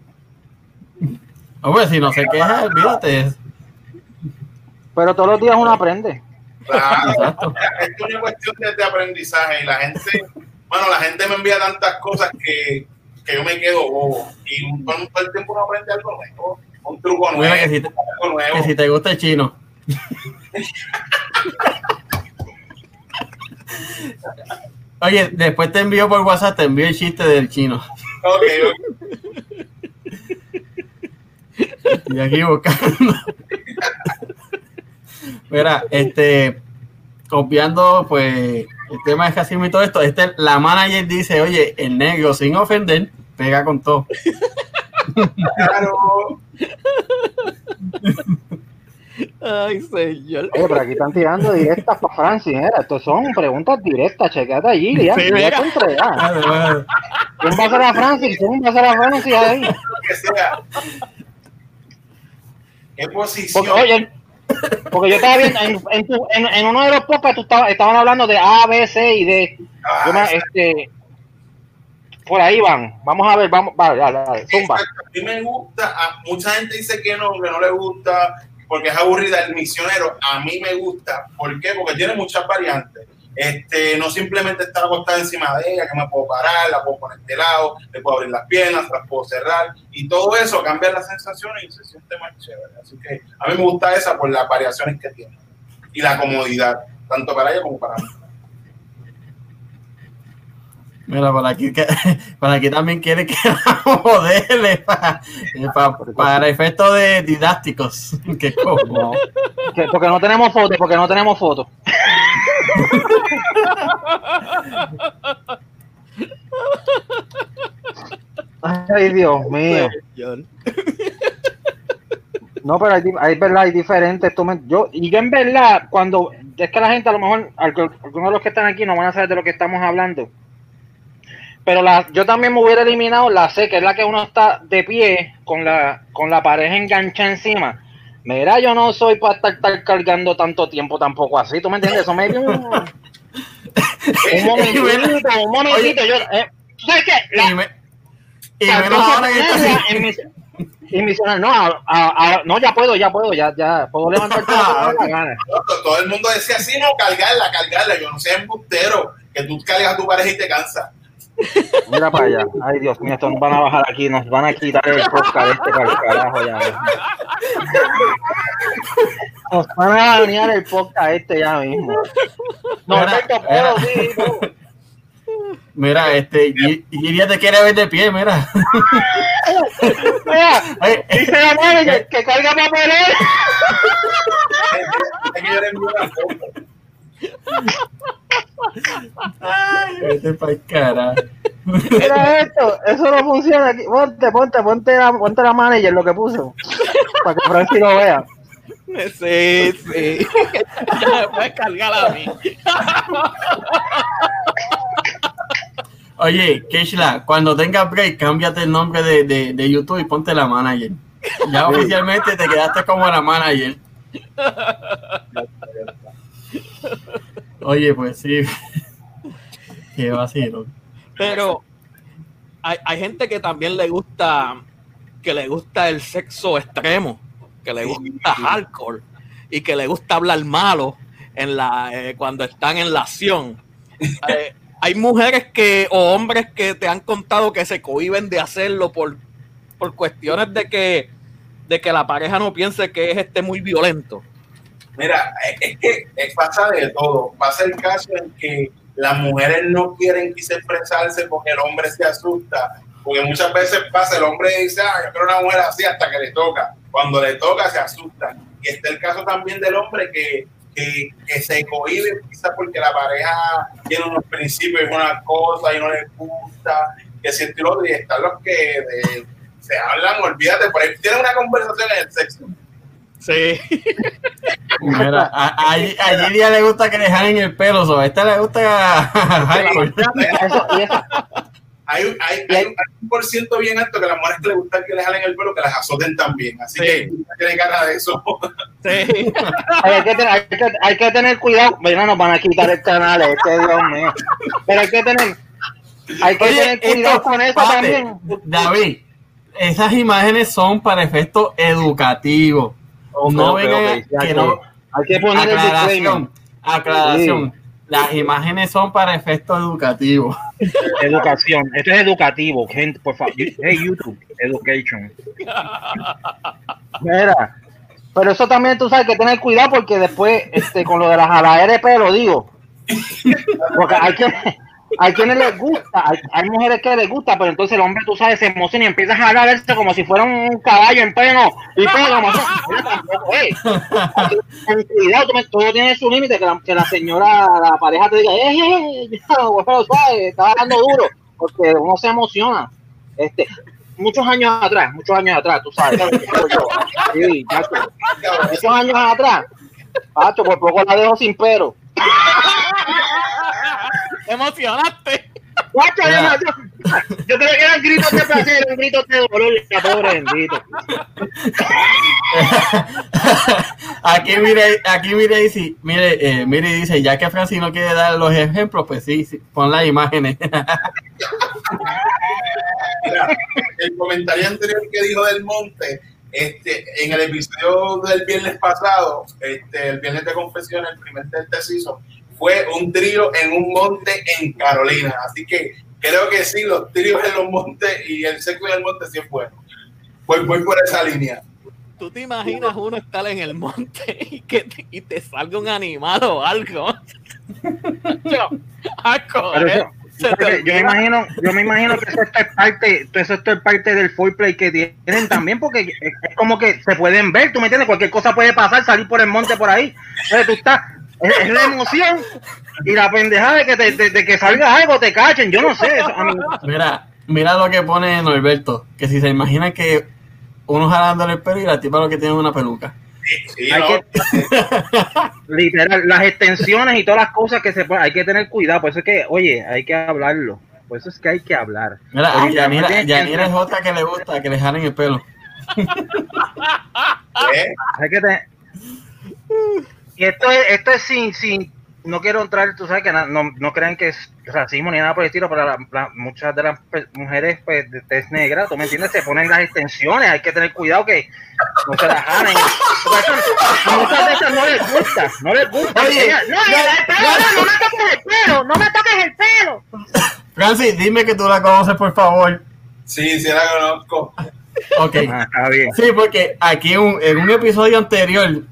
Hombre, si no se queja, olvídate. Pero todos los días uno aprende. Claro, es una cuestión de, de aprendizaje y la gente, bueno, la gente me envía tantas cosas que, que yo me quedo bobo. Y un- con todo el tiempo uno aprende algo nuevo, un truco nuevo, que si te, nuevo. que si te gusta el chino. Oye, después te envío por WhatsApp, te envío el chiste del chino. Ok, ok. Y aquí buscando. Mira, este, copiando pues el tema de Casimiro y todo esto, este, la manager dice, oye, el negro sin ofender, pega con todo. Claro. Ay, señor. Oye, pero aquí están tirando directas para Francis, ¿eh? Estos son preguntas directas, chequete allí, Lian. Sí, ya mira. te entregas. Vale, vale. ¿Quién va a ser a Francis? ¿Quién va a ser a Francis ahí? lo que sea. ¿Qué posición? Porque, oye, porque yo estaba viendo, en, en, tu- en, en uno de los podcasts tú estabas, estaban hablando de A, B, C y D. Ah, Yo me- este, por ahí van. Vamos a ver, vamos, vale, dale, dale, zumba. Exacto. A mí me gusta, a- mucha gente dice que no, que no le gusta, porque es aburrida el misionero. A mí me gusta. ¿Por qué? Porque tiene muchas variantes. Este, no simplemente estar acostada encima de ella, que me puedo parar, la puedo poner de lado, le puedo abrir las piernas, las puedo cerrar, y todo eso cambia las sensaciones y se siente más chévere. Así que a mí me gusta esa por las variaciones que tiene y la comodidad, tanto para ella como para mí. Mira, por aquí, que- por aquí también quiere que la modele para, para efectos de didácticos. Que como. No, que- porque no tenemos fotos, porque no tenemos fotos. Ay, Dios mío. No, pero hay, hay verdad, hay diferentes. tú me- yo, y yo en verdad, cuando es que la gente a lo mejor, algu- algunos de los que están aquí no van a saber de lo que estamos hablando. Pero la, yo también me hubiera eliminado la C, que es la que uno está de pie con la, con la pareja enganchada encima. Mira, yo no soy para estar, estar cargando tanto tiempo tampoco así, ¿tú me entiendes? Eso me dio un, un momentito, un momentito. Yo, eh, ¿Sabes qué? La- Y, me- y en mis- en misionar, no, a- a- a- no, ya puedo, ya puedo, ya, ya puedo levantar todo me. Todo, el mundo decía así, no, cargarla, cargarla. Yo no sé, embustero, que tú cargas a tu pareja y te cansa. Mira para allá. Ay, Dios mío, estos nos van a bajar aquí, nos van a quitar el podcast este para el carajo ya. Nos van a banear el podcast este ya mismo. No, Mira, Alberto, puedo, sí, puedo. Mira, este, Gi- Giria te quiere ver de pie, mira. Mira, dice la manager que carga papelera. Es que yo le envío una foto. Vete pa'l carajo. Mira esto, eso no funciona aquí. Ponte, ponte, ponte la, ponte la manager lo que puso. Para que Francis lo vea. Sí, sí. ya me puedes cargar a mí. Oye, Keishla, cuando tengas break, cámbiate el nombre de, de, de YouTube y ponte la manager. Ya oficialmente te quedaste como la manager. Oye, pues sí. Qué vacilo. Pero hay, hay gente que también le gusta que le gusta el sexo extremo, que le gusta hardcore y que le gusta hablar malo en la eh, cuando están en la acción. Eh, hay mujeres que o hombres que te han contado que se cohiben de hacerlo por, por cuestiones de que de que la pareja no piense que es este muy violento. Mira, es que es- pasa de todo. Pasa el caso en que las mujeres no quieren quise expresarse porque el hombre se asusta. Porque muchas veces pasa, el hombre dice, ah, yo quiero una mujer así hasta que le toca. Cuando le toca, se asusta. Y está el caso también del hombre que, que, que se cohibe quizás porque la pareja tiene unos principios y una cosa y no le gusta, que si esto y lo otro. Y están los que de- se hablan, olvídate, por ahí tienen una conversación en el sexo. Sí. Mira, a, a, a Gilia le gusta que le jalen el pelo, so, a esta le gusta. Eso, y eso, Hay, un- hay, hay, un- hay un por ciento bien alto que a las mujeres que les gusta que les jalen el pelo, que las azoten también. Así Sí. que tiene cara de eso. Sí. hay, que tener, hay, que, hay que tener cuidado. Bueno, nos van a quitar el canal, este Dios mío. Pero hay que tener, hay que tener cuidado esto- con eso también. David, esas imágenes son para efectos no Ok, vengan ok, a- ya que que- no. Hay que poner el disclaimer. Aclaración, aclaración. Las imágenes son para efectos educativos. Educación, esto es educativo, gente, por favor. Hey, YouTube, education. Mira, pero eso también tú sabes que tener cuidado porque después, este, con lo de las jaladeras de pelo, digo, porque hay que, hay quienes les gusta, hay, hay mujeres que les gusta, pero entonces el hombre, tú sabes, se emociona y empieza a jalarse como si fuera un caballo en pelo y pelo, como todo tiene su límite, que la, señora, la pareja te diga, eh, eh, eh, ya, bueno, suave, está dando duro, porque uno se emociona. Este, muchos años atrás, muchos años atrás, tú sabes. Muchos años atrás, Pacho, por poco la dejo sin pero. Te emocionaste. Guacho, yo, yo, yo creo que eran gritos de placer, eran gritos de dolor, pobre bendito. aquí mire, aquí mire, dice, mire, eh, mire, dice, ya que Francis no quiere dar los ejemplos, pues sí, sí, pon las imágenes. Mira, el comentario anterior que dijo del monte, este, en el episodio del viernes pasado, este, el viernes de confesión, el primer del teciso, fue un trío en un monte en Carolina. Así que creo que sí, los tríos en los montes y el sexo en el monte sí es bueno. Voy, voy por esa línea. ¿Tú te imaginas uno estar en el monte y que te, y te salga un animal o algo? Yo, te yo me imagino, yo me imagino que eso es parte, eso es parte del foreplay que tienen también, porque es, es como que se pueden ver, tú me entiendes, cualquier cosa puede pasar, salir por el monte por ahí. Entonces tú estás, es, es la emoción y la pendejada de que, te- de, de que salga algo, te cachen, yo no sé. eso a mí- mira, mira lo que pone Norberto, que si se imagina que uno jalándole el pelo y la tipa lo que tiene es una peluca. Sí, hay ¿no? que, literal, las extensiones y todas las cosas que se pueden, hay que tener cuidado, por eso es que, oye, hay que hablarlo, por eso es que hay que hablar. Mira, Oye, Yanira, es otra que le gusta que le jalen el pelo. ¿Eh? Hay que tener. Y esto es, esto es sin, sin, no quiero entrar, tú sabes que na- no, no crean que es racismo ni nada por el estilo, pero la- la- muchas de las mujeres pues, de tez negra, tú me entiendes, se ponen las extensiones, hay que tener cuidado que no se las a muchas de esas no les gusta, no les gusta. Oye, Ellas, no, el pelo, no, no me toques el pelo, no me toques el pelo. Francis, dime que tú la conoces, por favor. Sí, sí la conozco. Ok. Ah, está bien. Sí, porque aquí un- en un episodio anterior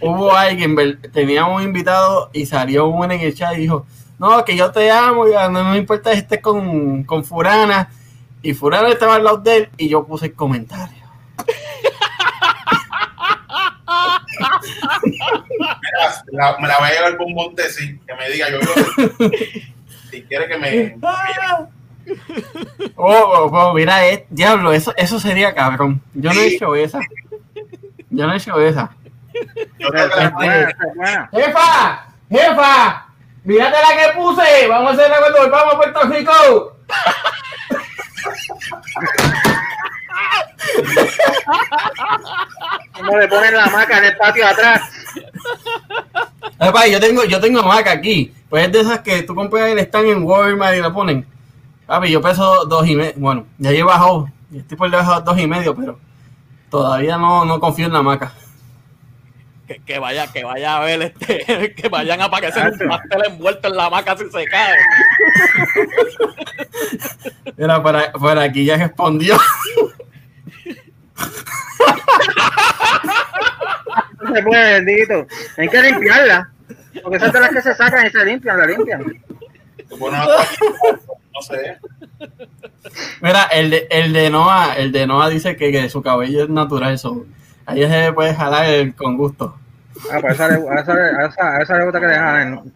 hubo alguien, ver- tenía un invitado y salió uno en el chat y dijo, no, que yo te amo, y no me importa si estés con, con Furana. Y Furana estaba al lado de él y yo puse el comentario. Mira, la- me la voy a llevar por un monte, sí, que me diga, yo que- si quiere que me... Oh, oh, oh, mira, eh, diablo, eso, eso sería cabrón. Yo no he hecho esa. Yo no he hecho esa. Yo creo que Esa la- es buena, esa es buena. ¡Jefa! ¡Jefa! ¡Mírate la que puse! ¡Vamos a hacerla cuando volvamos a Puerto Rico! Como le ponen la maca en el patio de atrás. Jefa, yo tengo, yo tengo maca aquí. Pues es de esas que tú compras el stand en Walmart y la ponen. Papi, yo peso dos y medio. Bueno, ya he bajado. Estoy por debajo de dos y medio, pero todavía no, no confío en la maca. Que, que vaya, que vaya a ver este, que vayan a aparecer un pastel envuelto en la hamaca si se cae. Mira, para, para aquí ya respondió. No se puede, bendito. Hay que limpiarla. Porque esas de las que se sacan y se limpian, la limpian. No sé. Mira, el de, el de Noah, el de Noah dice que, que su cabello es natural, so, ahí se puede jalar el- con gusto. Ah, pues a esa, esa, a esa, a esa le gusta que le jalen.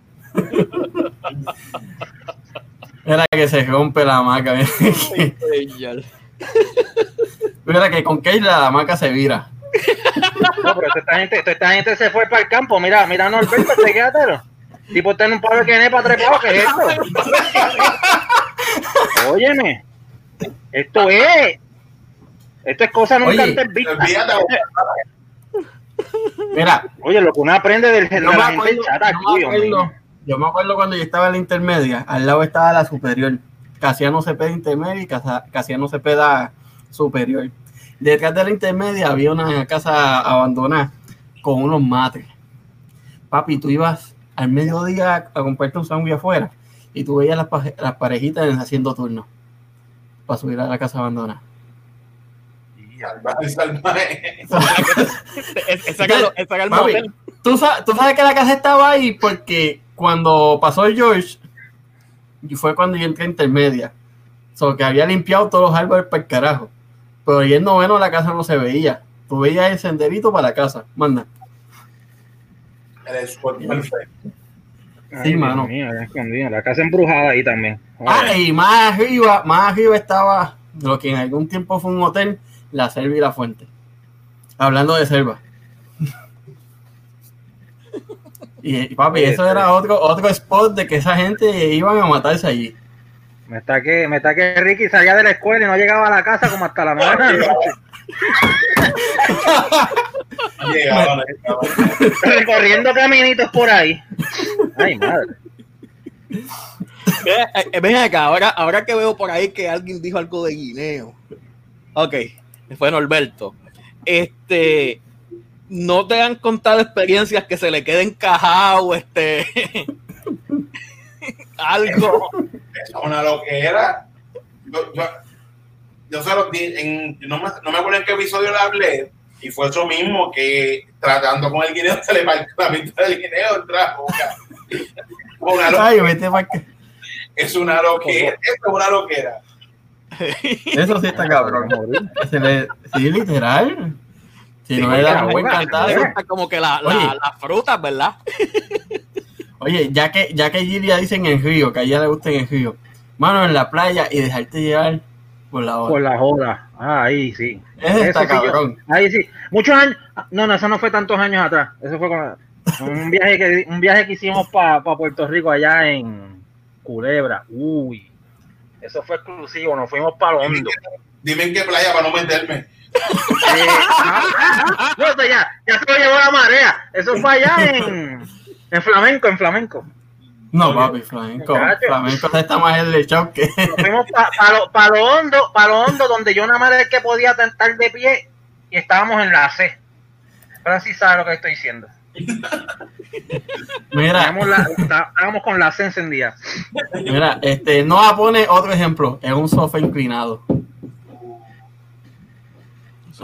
Mira que se rompe la maca. mira. Que con Keila la maca se vira. No, pero esta gente, esta gente se fue para el campo. Mira, mira, Norberto, te quédatelo. Tipo, está en un palo que para trepado, ¿qué es esto? Óyeme, esto es. Esto es cosa nunca antes vista. Mira, Oye, lo que uno aprende del de yo me la gente acuerdo, chata yo me acuerdo- yo me acuerdo cuando yo estaba en la intermedia, al lado estaba la superior. Casiano Cepeda intermedia y Casiano Cepeda superior. Detrás de la intermedia había una casa abandonada con unos matres. Papi, tú ibas al mediodía a comprarte un sándwich afuera y tú veías las, las parejitas haciendo turno para subir a la casa abandonada. tú, sabes, que la casa estaba ahí porque cuando pasó el George, y fue cuando yo entré a intermedia, so, que había limpiado todos los árboles para el carajo. Pero el noveno la casa no se veía. Tú veías el senderito para la casa. Manda. Perfecto. Ay, Dios mano. La casa embrujada ahí también. Ah, y más arriba, más arriba estaba lo que en algún tiempo fue un hotel, la Selva y la Fuente. Hablando de selva. Y, y, papi, Oye, eso era otro, otro spot de que esa gente iban a matarse allí. Me está que, me está que Ricky salía de la escuela y no llegaba a la casa como hasta la nueve de la noche. Llegaba. Recorriendo caminitos por ahí. Ay, madre. Eh, Ven acá, ahora, ahora que veo por ahí que alguien dijo algo de guineo. Ok, fue Norberto. Este, no te han contado experiencias que se le quede encajado, este, algo. Es una loquera. Yo, yo, yo se los di, en, no, me, no me acuerdo en qué episodio le hablé, y fue eso mismo, que tratando con el guineo se le partió la mitad del guineo entra. Una lo- Ay, vete pa' que- es una loquera, esto es una loquera. Eso sí está cabrón. Se le- sí, literal. Si Sí, no le da un buen. Está como que la- la- Oye. las frutas, ¿verdad? Oye, ya que, ya que Gilia dice en el río, que a ella le gusta en el río, mano, en la playa y dejarte llevar por la Por hora. la joda. Ah, ahí sí. Está Eso sí, yo- cabrón. Ahí sí. Muchos años. No, no, eso no fue tantos años atrás. Eso fue con un viaje que un viaje que hicimos para Puerto Rico allá en Culebra. Uy. Eso fue exclusivo. Nos fuimos para Hondo. Dime en qué playa para no meterme. Eh, no, eso ya, ya se lo llevó la marea. Eso fue allá en, en Flamenco, en Flamenco. No, papi, flamenco. Flamenco está más el de shock que. Nos fuimos para lo, pa lo hondo, para lo hondo, donde yo nada más era el que podía tentar de pie y estábamos en la C. Ahora sí sabes lo que estoy diciendo. Mira, Estábamos, la- está- estábamos con la C encendida. mira, este, Noah pone otro ejemplo, es un sofá inclinado.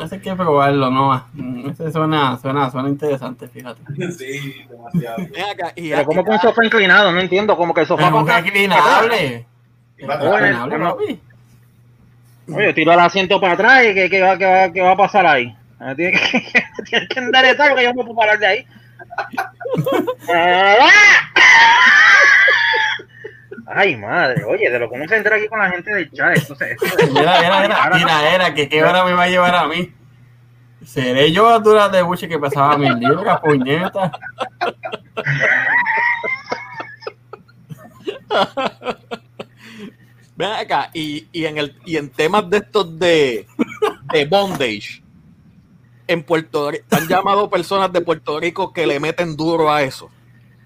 Ese hay que probarlo, Noah. Mm, Ese suena, suena, suena interesante, fíjate. Sí, demasiado. Pero como que un sofá inclinado, no entiendo, como que el sofá Es inclinable. Inclinable. Oye, tiro el asiento para atrás y ¿qué, qué va, qué va- qué va a pasar ahí? Ah, Tiene que, tiene que enderezar porque yo no me puedo parar de ahí. Ay, madre, oye, de lo que uno se entra aquí con la gente del chat, entonces, Mira, mira, mira, mira, era que qué hora me va a llevar a mí. Seré yo a duras de buche que pasaba mis libras, puñetas. ven acá, y, y en el y en temas de estos de, de bondage, en Puerto Rico, han llamado personas de Puerto Rico que le meten duro a eso.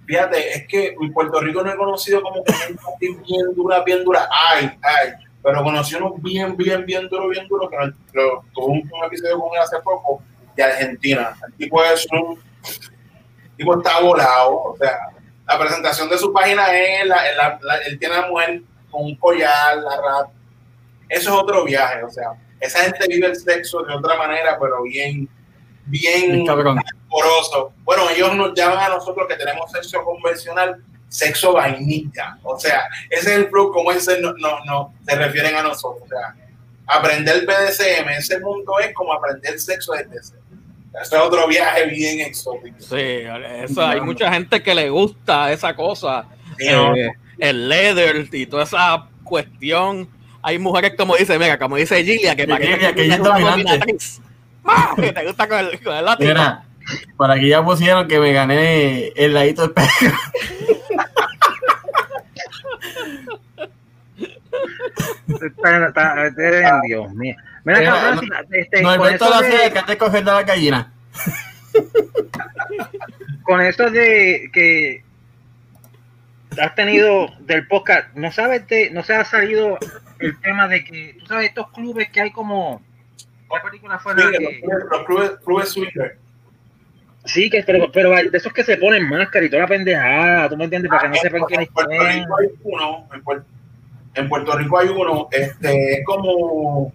Fíjate, es que en Puerto Rico no he conocido como gente bien dura, bien dura. Ay, ay. Pero conocí unos bien, bien, bien duro, bien duro. Que tuve un, un episodio con él hace poco de Argentina. El tipo es un. tipo está volado. O sea, la presentación de su página es. La- la- él tiene a la mujer con un collar, la rap. Eso es otro viaje. O sea, esa gente vive el sexo de otra manera, pero bien. Bien poroso. Bueno, ellos nos llaman a nosotros que tenemos sexo convencional, sexo vainilla. O sea, ese es el flow como ese no, no, no se refieren a nosotros. O sea, aprender BDSM, ese mundo es como aprender sexo desde cero. Eso es otro viaje bien exótico. Sí, eso, hay mucha gente que le gusta esa cosa. Sí, ¿no? eh, el leather y toda esa cuestión. hay mujeres como dice, mira, como dice Gilia, que parece Gilia, que es ella es una dominante. ¡Ah! Que te gusta con el, con el látigo. Mira, por aquí ya pusieron que me gané el ladito del. Está- está- está- Dios mío. Mira, Mira, cabrón, este, No, con, hacía de, que antes coger de la gallina. con eso de que has tenido del podcast, no sabes de, no se ha salido el tema de que, tú sabes, estos clubes que hay como, ¿cuál película fue la Sí, que? los, los clubes, clubes swinger. Sí, que, pero, pero hay de esos que se ponen máscara y toda la pendejada, ¿tú me entiendes? Para que no En sepan quién es Puerto quién. Rico hay uno, en Puerto, en Puerto Rico hay uno, este, es como,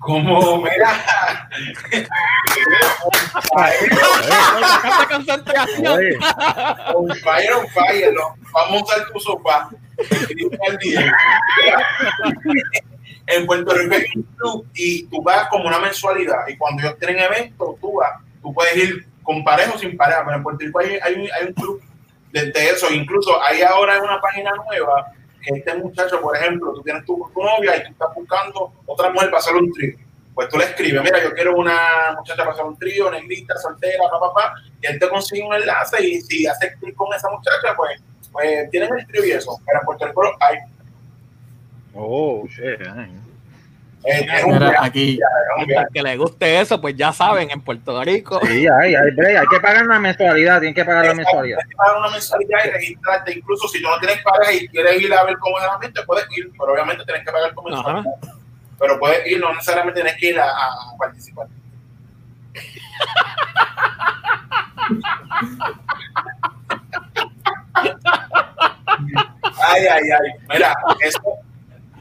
como, mira, on fire, on fire, no, vamos a usar tu sofá. En Puerto Rico hay un club y tú vas como una mensualidad y cuando ellos tienen eventos, tú vas, tú puedes ir con pareja o sin pareja, pero en Puerto Rico hay, hay, hay un club de, de eso, incluso hay ahora una página nueva que este muchacho, por ejemplo, tú tienes tu, tu novia y tú estás buscando otra mujer para hacer un trío. Pues tú le escribes, mira, yo quiero una muchacha para hacer un trío, negrita, soltera, papá, papá, y él te consigue un enlace y si haces clic con esa muchacha, pues, pues tienen el trío y eso. Pero en Puerto Rico hay. Oh, shit. aquí. Al que le guste eso, pues ya saben, en Puerto Rico. Sí, hay, hay, hay que pagar la mensualidad, tienen que pagar la mensualidad. Tienes que pagar una mensualidad y registrarte. Incluso si tú no tienes pareja y quieres ir a ver cómo es el ambiente, puedes ir, pero obviamente tienes que pagar tu mensualidad. Pero puedes ir, no necesariamente tienes que ir a, a participar. Ay, ay, ay. Mira, eso,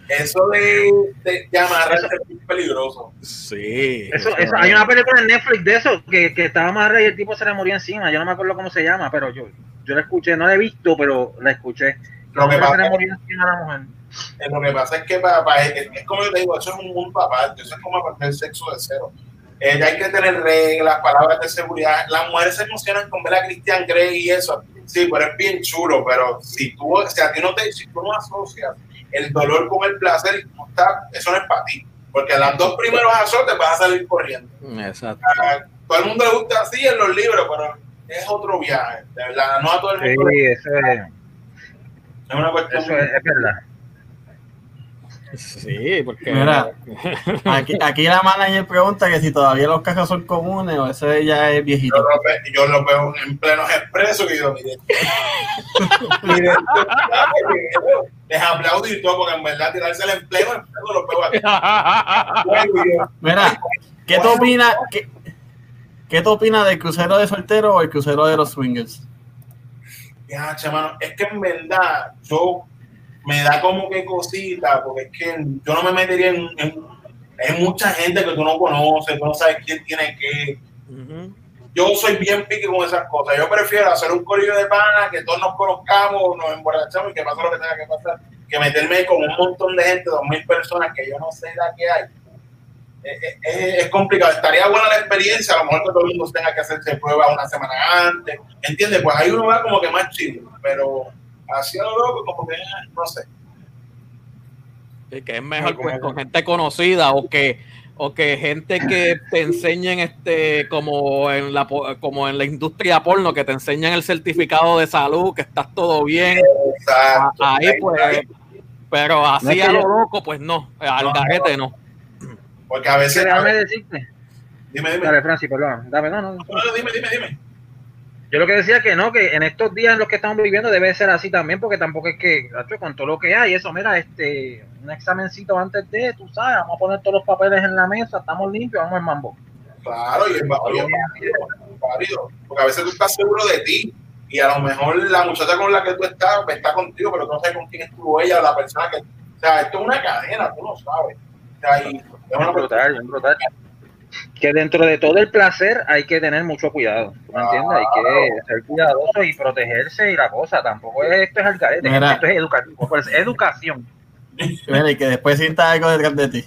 eso de, de, de amarrarse es muy peligroso. Sí. Eso, eso, hay una película en Netflix de eso que, que estaba amarrado y el tipo se le murió encima. Yo no me acuerdo cómo se llama, pero yo, yo la escuché, no la he visto, pero la escuché. Lo que se le pasa murió encima a la mujer. Eh, Lo que pasa es que para, para- es, es como yo te digo, eso es un mundo aparte, eso es como aprender sexo de cero. Eh, hay que tener reglas, palabras de seguridad. Las mujeres se emocionan con ver a Christian Grey y eso. Sí, pero es bien chulo, pero si tú, si a ti no te, si tú no asocias el dolor con el placer, y tú estás- eso no es para ti. Porque a las dos primeros azotes vas a salir corriendo. Exacto. A todo el mundo le gusta así en los libros, pero es otro viaje. De verdad, no a todo el Sí, mundo. le- eso es, Es una cuestión. eso es, es verdad. Sí, porque. Mira. aquí, aquí la manager pregunta que si todavía los cajas son comunes o ese ya es Yo viejito. lo, ve- yo lo veo en plenos expresos y yo, mire, mire, les aplaudo y todo, porque en verdad tirarse el empleo, en pleno lo veo aquí. Mira, ¿qué tú opinas? ¿Qué, qué tú opinas del crucero de soltero o el crucero de los swingers? Ya, chamano, es que en verdad yo me da como que cosita, porque es que yo no me metería en, en, en mucha gente que tú no conoces, tú no sabes quién tiene qué. Yo soy bien pique con esas cosas. Yo prefiero hacer un corillo de pana, que todos nos conozcamos, nos emborrachamos y que pase lo que tenga que pasar, que meterme con un montón de gente, dos mil personas que yo no sé la que hay. Es, es- es complicado. Estaría buena la experiencia, a lo mejor que todo el mundo tenga que hacerse pruebas una semana antes. ¿Entiendes? Pues ahí uno va como que más chido, pero así a lo loco, como que no sé. Y que es mejor pues con gente conocida o que o que gente que te enseñen este como en la como en la industria porno que te enseñan el certificado de salud que estás todo bien Exacto. A- ahí pues pero No así es que a lo yo- loco pues no al No, garete no Porque a veces. Déjame decirte. Dime, dime. Dale, Francis, perdón. Dame, no, no. No, no, dime, dime, dime. Yo lo que decía que no, que en estos días en los que estamos viviendo debe ser así también, porque tampoco es que, con todo lo que hay, eso, mira, este, un examencito antes de, tú sabes, vamos a poner todos los papeles en la mesa, estamos limpios, vamos al mambo. Claro, y es válido, es válido. Porque a veces tú estás seguro de ti y a lo mejor la muchacha con la que tú estás pues, está contigo, pero tú no sabes con quién estuvo ella o la persona que. O sea, esto es una cadena, tú no sabes. O sea, y es una Es brutal, es brutal. Que dentro de todo el placer hay que tener mucho cuidado, ¿tú me entiendes? Hay que ser cuidadoso y protegerse y la cosa, tampoco es esto es al Mira. esto es educativo, pues educación. Mira, y que después sienta algo detrás de ti.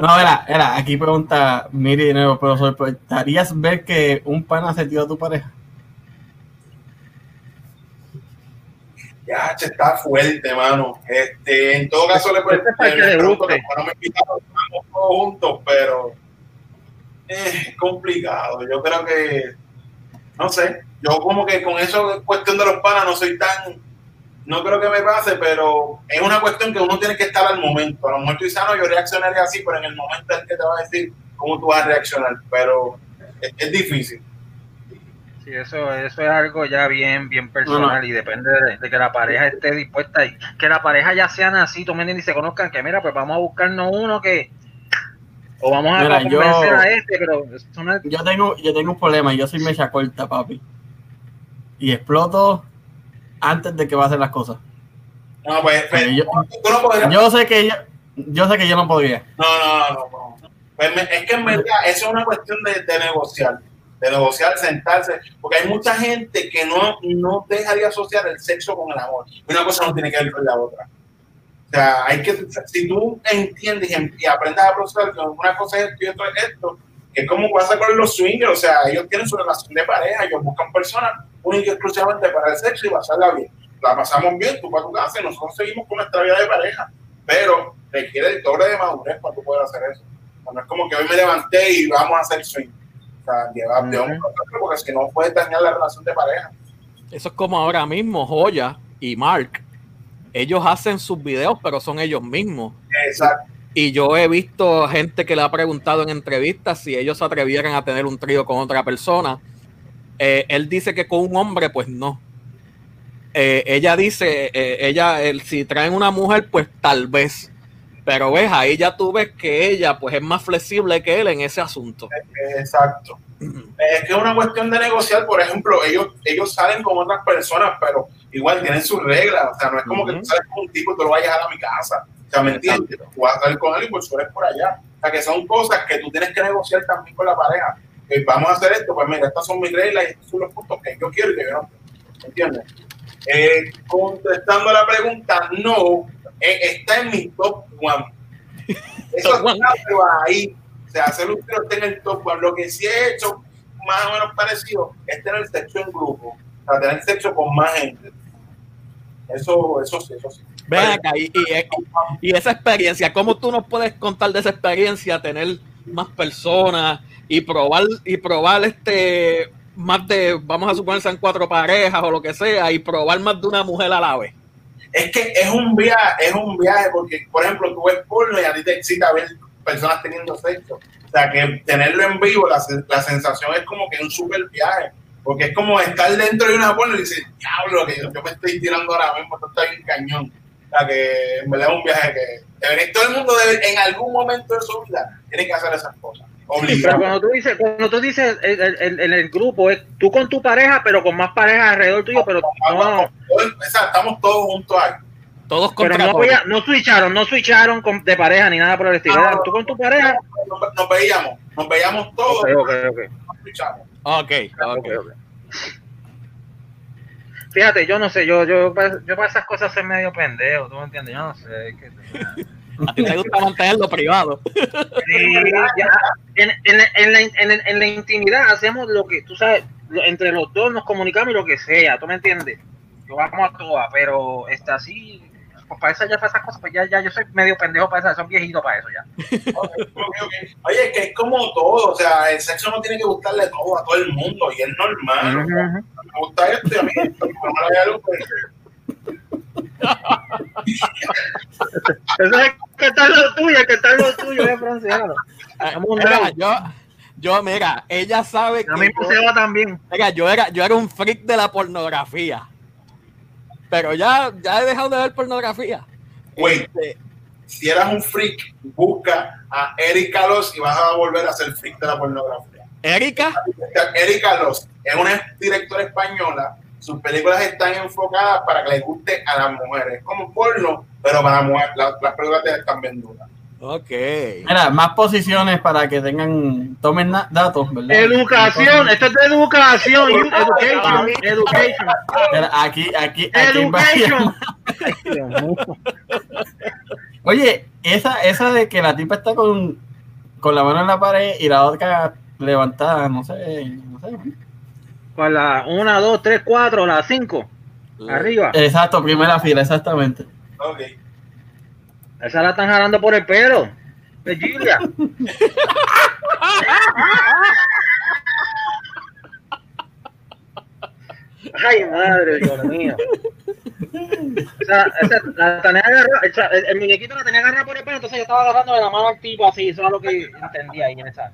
No, era, era, aquí pregunta Miri de nuevo, pero ¿soportarías ver que un pana se tiró a tu pareja? Ya, está fuerte, mano. Este, en todo caso, le, Este pregunto que no me invitaron, estamos todos juntos, pero es complicado. Yo creo que, no sé, yo como que con eso, cuestión de los panas, no soy tan, no creo que me pase, pero es una cuestión que uno tiene que estar al momento. A lo mejor tú dices, ah, no, yo reaccionaría así, pero en el momento es que te va a decir cómo tú vas a reaccionar, pero es, es difícil. Sí, eso, eso es algo ya bien, bien personal No, no. y depende de, de que la pareja esté dispuesta y que la pareja ya sean así, tú me entiendes, y se conozcan que mira, pues vamos a buscarnos uno que o vamos a, Mira, a convencer yo- a este, pero eso no es- Yo tengo, yo tengo un problema, yo soy mecha corta, papi. Y exploto antes de que va a hacer las cosas. No, pues, pues, Yo- tú no podrías Yo sé que yo, yo sé que yo no podría. No, no, no, no. Pues me- es que en verdad eso es una cuestión de, de negociar, de negociar, sentarse, porque hay mucha gente que no, no deja de asociar el sexo con el amor. Una cosa no tiene que ver con la otra. O sea, hay que, si tú entiendes y, aprendes a procesar que una cosa es esto y otra es esto, que es como pasa con los swingers, o sea, ellos tienen su relación de pareja, ellos buscan personas única y exclusivamente para el sexo y pasarla bien. La pasamos bien, tú para tu casa y nosotros seguimos con nuestra vida de pareja, pero requiere el doble de madurez para tú poder hacer eso. No es como que hoy me levanté y vamos a hacer swing. O sea, llevar de un Ujú. proceso porque si no puedes dañar la relación de pareja. Eso es como ahora mismo, Joya y Mark. Ellos hacen sus videos, pero son ellos mismos. Exacto. Y yo he visto gente que le ha preguntado en entrevistas si ellos se atrevieran a tener un trío con otra persona. Eh, él dice que con un hombre, pues no. Eh, ella dice, eh, ella, el- si traen una mujer, pues tal vez. Pero ves, ahí ya tú ves que ella, pues es más flexible que él en ese asunto. Exacto. Es que es una cuestión de negociar, por ejemplo, ellos, ellos salen con otras personas, pero igual tienen sus reglas. O sea, no es como que tú sales con un tipo y tú lo vayas a a mi casa. O sea, ¿me entiendes? Tú vas a salir con él y por suerte por allá. O sea, que son cosas que tú tienes que negociar también con la pareja. Que vamos a hacer esto, pues mira, estas son mis reglas y estos son los puntos que yo quiero y que yo no. ¿Me entiendes? Eh, contestando la pregunta, no, eh, está en mi top one. Eso está pero ahí. O sea, hacer un tiro está en el top one. Lo que sí he hecho, más o menos parecido, es tener sexo en grupo. O sea, tener sexo con más gente. Eso, eso sí, eso sí. Ven acá, y, y- y esa experiencia, ¿cómo tú nos puedes contar de esa experiencia, tener más personas y probar, y probar este más de, vamos a suponer sean cuatro parejas o lo que sea, y probar más de una mujer a la vez? Es que es un viaje, es un viaje, porque, por ejemplo, tú ves porno y a ti te excita ver personas teniendo sexo. O sea, que tenerlo en vivo, la, la sensación es como que un super viaje. Porque es como estar dentro de una porno y dices, diablo, que yo, me estoy tirando ahora mismo, esto está bien cañón. O sea, que en verdad es un viaje que todo el mundo debe, en algún momento de su vida tiene que hacer esas cosas. Pero cuando tú dices, cuando tú dices el, el- el- el grupo, es tú con tu pareja, pero con más parejas alrededor tuyo, pero no, estamos todos juntos ahí. Todos pero contra no, todos. a- no switcharon, no switcharon con- de pareja ni nada por el estilo. Era tú con tu pareja. Nos, nos veíamos, nos veíamos todos, Ok, ok, ok. nos escuchamos. Ok, ok. Ok, ok. Fíjate, yo no sé, yo, yo, pa- yo para esas cosas soy medio pendejo, ¿tú me entiendes? Yo no sé. es que- A ti te gusta mantenerlo privado. Sí, ya, en, en, en la, en, en la intimidad hacemos lo que, tú sabes, entre los dos nos comunicamos y lo que sea, ¿tú me entiendes? Yo vamos a todas, pero está así, pues para esas ya para esas cosas, pues ya, ya yo soy medio pendejo para esas, son viejitos para eso ya. Ok, ok, ok. Oye, es que es como todo, o sea, el sexo no tiene que gustarle todo a todo el mundo y es normal. sea, Ujú. Me gusta esto y a mí esto, no hay algo pues, Eso es que está lo tuyo, que está lo tuyo, franciano. Mira, lado. yo, yo, mira, ella sabe A que mí yo- me se va también. Mira, yo era, yo era un freak de la pornografía. Pero ya, ya he dejado de ver pornografía. Wait. Este, si eras un freak, busca a Erika Los y vas a volver a ser freak de la pornografía. Erika, Erika Los es una directora española. Sus películas están enfocadas para que le guste a las mujeres. Es como porno, pero para mujeres. La- las películas están bien duras. ok. Mira, más posiciones para que tengan, tomen datos, ¿verdad? Educación, esto es de educación, you- education, education. Mira, aquí, aquí, aquí Education. Oye, esa, esa de que la tipa está con, con la mano en la pared y la otra levantada, no sé, no sé. Con la 1, 2, 3, 4, la 5. Arriba. Exacto, primera fila, exactamente. Ok. Esa la están jalando por el pelo. De Gilia. Ay, madre, Dios mío. Esa, esa, la tenía agarrada, esa- el, el muñequito la tenía agarrada por el pelo, entonces yo estaba agarrando de la mano al tipo así, eso es lo que entendía ahí en esa.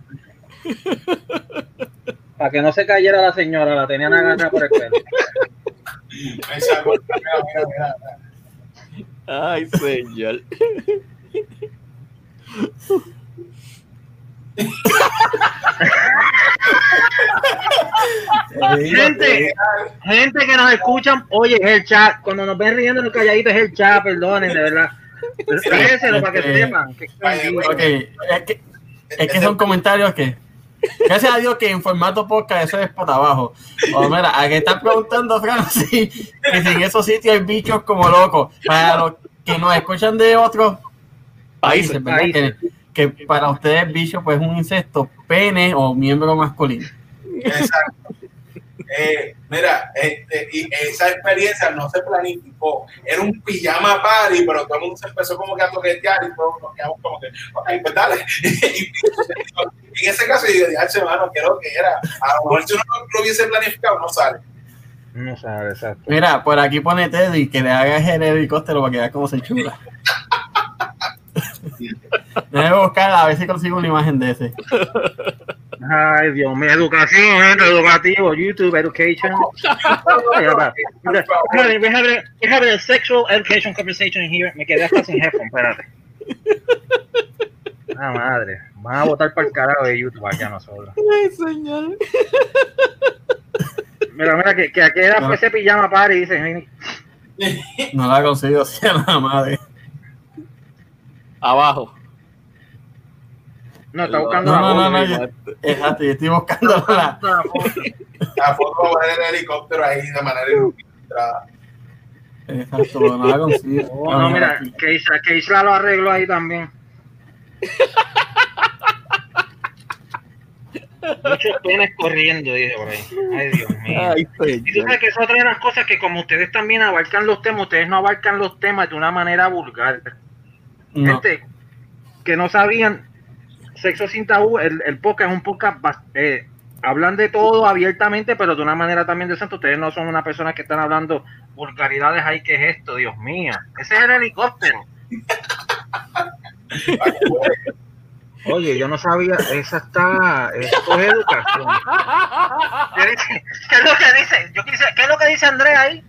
Para que no se cayera la señora, la tenían agarrada por el pelo. Ay, señor. Gente, gente que nos escuchan, oye, es el chat. Cuando nos ven riendo en el calladito, es el chat, perdonen, de verdad. Díselo para que sepan. Que, es que, es que son comentarios que. Gracias a Dios que en formato podcast eso es para abajo. O mira, a que están preguntando, Francis, que si en esos sitios hay bichos como locos. Para los que nos escuchan de otros países, ¿verdad? países. Que, que para ustedes bicho pues es un insecto, pene o miembro masculino. Exacto. Eh, mira, este, y esa experiencia no se planificó. Era un pijama party, pero todo el mundo se empezó como que a toquetear y todos nos quedamos como que, ok, pues dale. y en ese caso, yo dije, "Ay, hermano, creo que era. A lo mejor si uno lo hubiese planificado, no sale. No sabe, exacto. Mira, por aquí pone Teddy que le haga el helicóptero para que vea cómo se chula. Debe buscar a ver si consigo una imagen de ese. Ay, Dios mío, educación, gente, educativo, YouTube, education. Having, we're having, we're having a sexual education conversation here. Me quedé hasta sin headphone, espérate. Ah, madre. Van a votar para el carajo de YouTube allá nosotros. Ay, señor. Mira, mira, que, que a qué edad No. fue ese pijama party, dicen. No la consigo así a la madre. Abajo. No, está buscando No, no, la no, foto. no, Exacto, yo estoy buscando la. La foto. La foto va a poner el helicóptero ahí de manera ilustrada. Exacto, no la consigo. Oh, no, mira, que Isla, que Isla lo arregló ahí también. Muchos penes corriendo, dice por ahí. Ay, Dios mío. Ay, Y tú sabes que es otra de las cosas que como ustedes también abarcan los temas, ustedes no abarcan los temas de una manera vulgar. No. Gente que no sabían, Sexo Sin Tabú, el, el podcast es un podcast, eh, hablan de todo abiertamente, pero de una manera también decente. Ustedes no son una persona que están hablando vulgaridades ahí, que es esto? Dios mío. Ese es el helicóptero. Oye, yo no sabía, esa está, esto es educación. ¿Qué, dice? ¿Qué es lo que dice? Yo quise, ¿Qué es lo que dice Andrea ahí?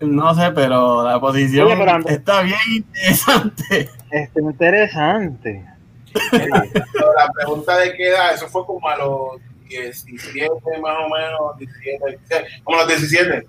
No sé, pero la posición Oye, pero Andrés- está bien interesante. Está interesante. La pregunta de qué edad, eso fue como a los 17 más o menos, 17, 16, como a los 17.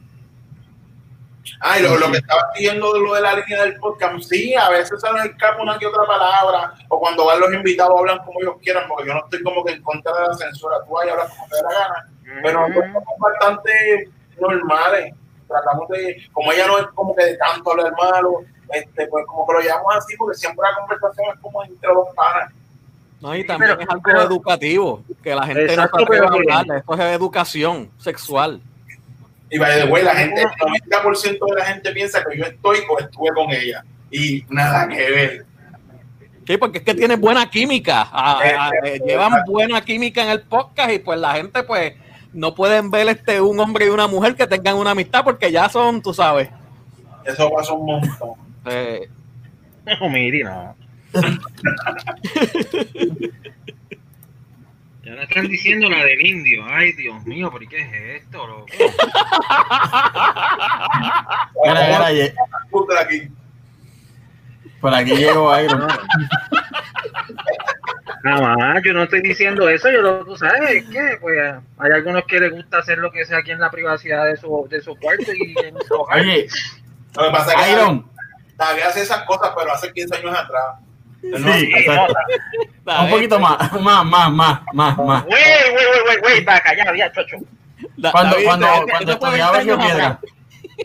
Ah, y lo, lo que estaba diciendo de lo de la línea del podcast, sí, a veces se nos escapa una que otra palabra, o cuando van los invitados hablan como ellos quieran, porque yo no estoy como que en contra de la censura, tú y hablas como te dé la gana, pero nosotros somos bastante normales, tratamos de, como ella no es como que de tanto hablar malo, este, pues como que lo llevamos así, porque siempre la conversación es como entre panas. No, y también Pero- es algo pero- educativo, que la gente Exacto, no pero- hablar. Esto es educación sexual. Y by the way, la gente, el 90% de la gente piensa que yo estoy o estuve con ella. Y nada que ver. Sí, porque es que tiene buena química. Ah, ah, eh, llevan buena química en el podcast y pues la gente pues no pueden ver este un hombre y una mujer que tengan una amistad porque ya son, tú sabes. Eso pasa un montón. Eh, No, mire, no. Ya le están diciendo la del indio. Ay, Dios mío, ¿por qué es esto, loco? Mira, mira, aquí. por aquí llegó Iron. Nada más, yo no estoy diciendo eso, yo lo tú sabes que pues hay algunos que les gusta hacer lo que sea aquí en la privacidad de su, de su cuarto y en su hogar. Oye, Lo que pasa es que Iron, David hace esas cosas, pero hace 15 años atrás. sí, Sí, exacto. no, un poquito más, más, más, más, más, más. Wait, wait, wait, wait, wait, back allá, ya, chocho. Da- Cuando, David, cuando, este- cuando estudiaba en 20 Río años Piedra.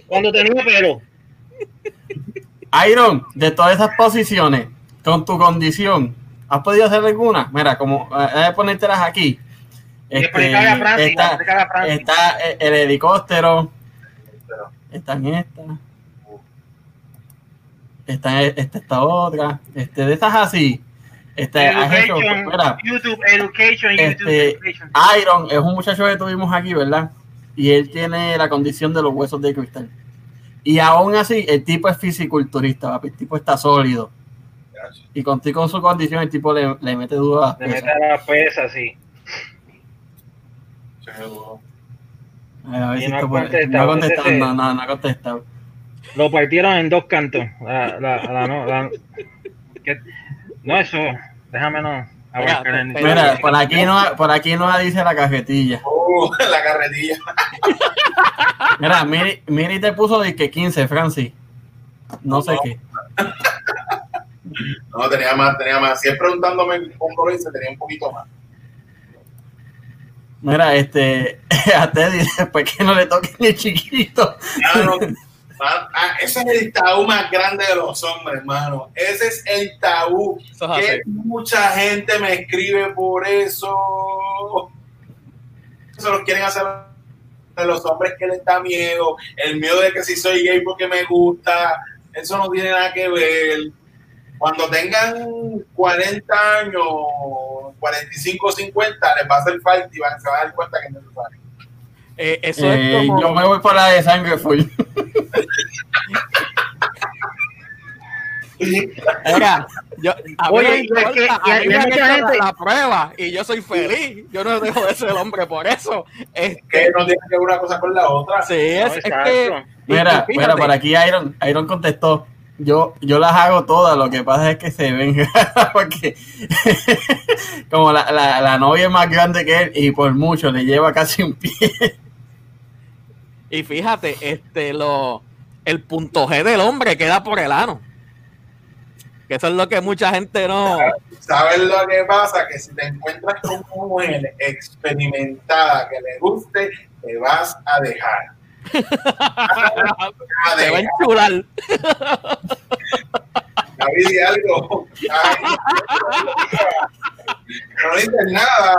Cuando tenía pelo. Iron, de todas esas posiciones, con tu condición, ¿has podido hacer alguna? Mira, como eh, de ponértelas aquí. Este, a está, a está el helicóptero, Pero, está en esta. Está esta, esta otra. Este, de estas así. Este, has hecho, Education, mira, YouTube Education, YouTube Este, Education. Iron es un muchacho que tuvimos aquí, ¿verdad? Y él tiene la condición de los huesos de cristal. Y aún así, el tipo es fisiculturista, papi. El tipo está sólido. gracias. Y contigo con su condición, el tipo le, le mete duro a las Le pesas. mete a la pesa, sí. A ver Y si no ha contestado, no ha contestado, ese- no, no, no ha contestado. Lo partieron en dos cantos. La, la, la, no, la- ¿qué? no, eso, déjame no. el- Pero- Mira, por aquí no, por aquí no dice la cajetilla. Uh, la carretilla. Mira, Miri, Miri te puso de que 15, Francis. No sé No. qué. No, tenía más, tenía más. Si es preguntándome cómo lo hice, tenía un poquito más. Mira, este, a Teddy, después que no le toquen el chiquito. Mano, ah, ah, ese es el tabú más grande de los hombres, hermano. Ese es el tabú. Eso es Que mucha gente me escribe por eso. Se los quieren hacer de los hombres que les da miedo. El miedo de que si soy gay porque me gusta. Eso no tiene nada que ver. Cuando tengan 40 años, 45 o 50, les va a hacer falta y van, se van a dar cuenta que es necesario. Eh, eso Eh, es como. yo me voy por la de sangre full. Mira, yo, a mí Oye, no me y es importa, que- a mí me han hecho gente- la prueba y yo soy feliz. Yo no dejo de ser hombre por eso. Este, Que no tiene que ver una cosa con la otra. sí, No, es, es exacto. que. Mira, y mira, por aquí Iron, Iron contestó. Yo, yo las hago todas, lo que pasa es que se ven, porque como la, la, la novia es más grande que él y por mucho le lleva casi un pie. Y fíjate, este, lo, el punto G del hombre queda por el ano. Que eso es lo que mucha gente no. ¿Sabes lo que pasa? Que si te encuentras con una mujer experimentada que le guste, te vas a dejar. A Se va a enchular. David, algo. Ay, no dices nada.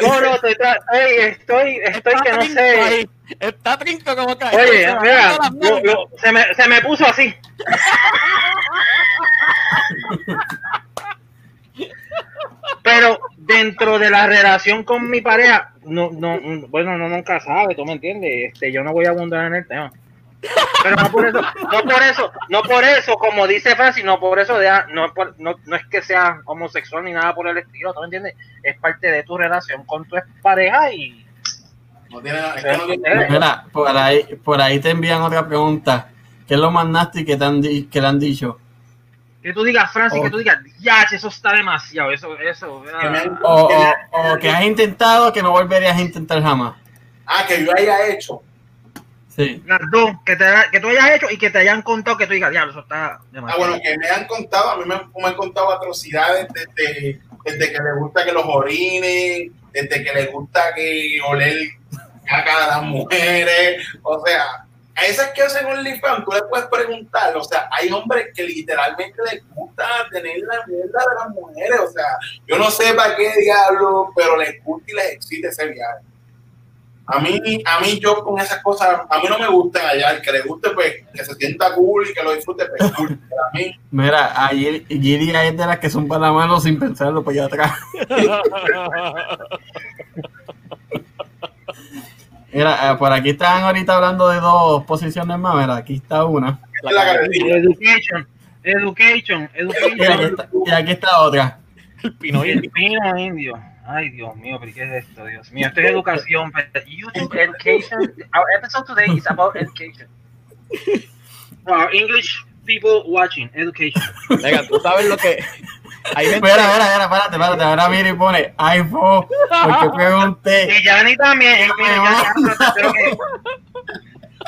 No, no, estoy, estoy, estoy, estoy que no sé. ahí, Está trinco como cae. Oye, mira, yo- yo- se, me, se me puso así. Pero dentro de la relación con mi pareja, no, no, bueno, no nunca sabe, tú me entiendes, este, yo no voy a abundar en el tema. Pero no por eso, no por eso, no por eso, como dice Francis, no por eso, de, no, por- no, no es que sea homosexual ni nada por el estilo, ¿tú me entiendes? Es parte de tu relación con tu pareja y No tiene, es que no tiene- Mira, por ahí, por ahí te envían otra pregunta. ¿Qué es lo más nasty que te han, di- que le han dicho? que tú digas, Francis, Oh. que tú digas, ya, eso está demasiado, eso, eso. ah". O, o- o que has intentado que no volverías a intentar jamás. Ah, que yo haya hecho. Sí. Las dos, que, te, que tú hayas hecho y que te hayan contado que tú digas, diablo, eso está Ah, demasiado. bueno, que me han contado, a mí me, me han contado atrocidades desde, desde que les gusta que los orinen, desde que les gusta que oler caca de las mujeres, o sea, a esas que hacen OnlyFans, tú le puedes preguntar, o sea, hay hombres que literalmente les gusta tener la mierda de las mujeres, o sea, yo no sé para qué diablo, pero les gusta y les excita ese viaje. A mí, a mí yo con esas cosas, a mí no me gustan allá, el que le guste, pues, que se sienta cool y que lo disfrute, pues, cool. Pero a mí, Mira, ayer Giri es de las que son para la mano sin pensarlo para allá atrás. Mira, eh, por aquí están ahorita hablando de dos posiciones más. Mira, aquí está una. la carretilla. Education, education, Y aquí education. está, y aquí está otra. El pino Y el pino indio. Ay, Dios mío, pero ¿qué es esto, Dios mío? Esto es educación. pero YouTube education. Our episode today is about education. Our English people watching, education. Venga, tú sabes lo que. Gente. Espera, espera, espera, espérate, espérate. Ahora mira y pone iPhone. Porque pregunté. Y Yanni también, eh, mira, Yanni, pero, que-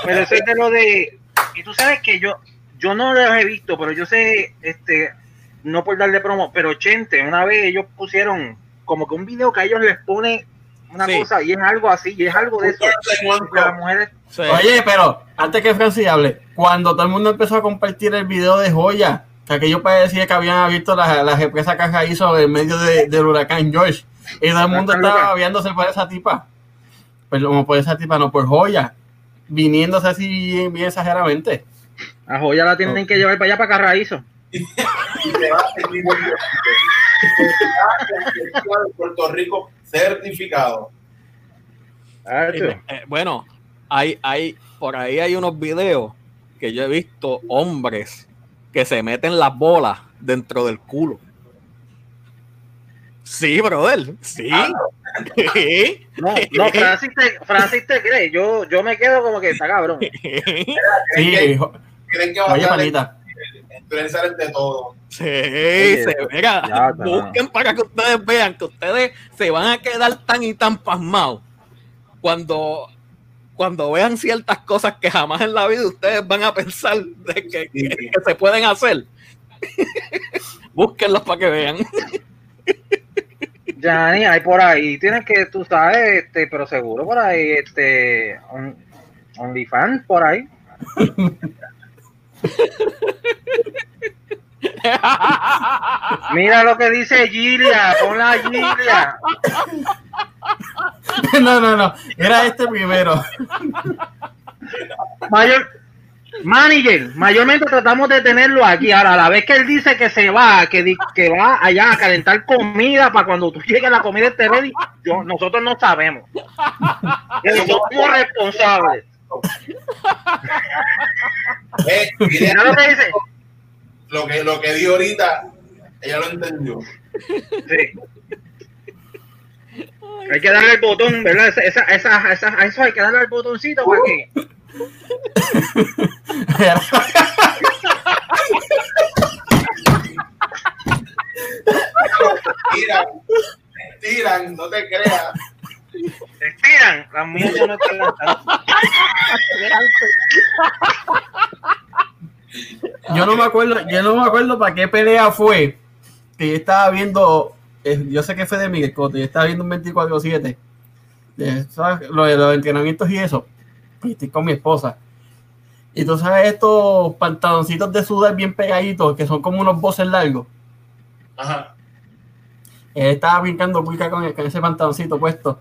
pero eso es de lo de. Y tú sabes que yo, yo no los he visto, pero yo sé, este, no por darle promo, pero Chente, una vez ellos pusieron como que un video que a ellos les pone una Sí. cosa y es algo así, y es algo de eso. las mujeres, Sí. Oye, pero antes que Francis hable, cuando todo el mundo empezó a compartir el video de Joya, que aquello parecía que habían abierto la, la represa Caja hizo en medio de- del huracán George. Y todo el mundo estaba viéndose por esa tipa. Pues como por esa tipa, no por joya. Viniéndose así bien, bien exageradamente. A Joya la tienen que llevar para allá, para Carraízo. De Puerto Rico certificado. Eh, bueno, hay, hay, por ahí hay unos videos que yo he visto hombres que se meten las bolas dentro del culo. Sí, brother. Sí. Sí. No, no, Francis te, Francis te cree. Yo, yo me quedo como que está cabrón. Sí, ¿Creen jo- que, creen que oye, a panita. influenciar de todo? Sí, se, mira, ya busquen para que ustedes vean que ustedes se van a quedar tan y tan pasmados cuando, cuando vean ciertas cosas que jamás en la vida ustedes van a pensar de que, que- que se pueden hacer. Búsquenlos para que vean. Yanni, hay por ahí, tienes que, tú sabes, este, pero seguro por ahí, este, on- OnlyFans por ahí. Mira lo que dice Gilia, ponla Gilia. No, no, no. Era este primero. Mayor, manager, mayormente tratamos de tenerlo aquí. Ahora, a la vez que él dice que se va, que, que va allá a calentar comida para cuando tú llegues la comida esté ready, yo, nosotros no sabemos. Somos responsables. Eh, Mira lo que dice. lo que lo que dio ahorita, ella lo entendió. Sí. Hay que darle el botón, ¿verdad? Esa, esa, esa, esa- a eso hay que darle el botoncito para que. Tiran, tiran, no te creas. Estiran. Las mías ya no están. Yo no me acuerdo, yo no me acuerdo para qué pelea fue. Que yo estaba viendo, eh, yo sé que fue de Miguel Cotto, yo estaba viendo un 24-7. eh, ¿sabes? Lo de los entrenamientos y eso. Y estoy con mi esposa. Y tú sabes estos pantaloncitos de sudar bien pegaditos, que son como unos voces largos. Ajá. Él estaba brincando pulca con, con ese pantaloncito puesto.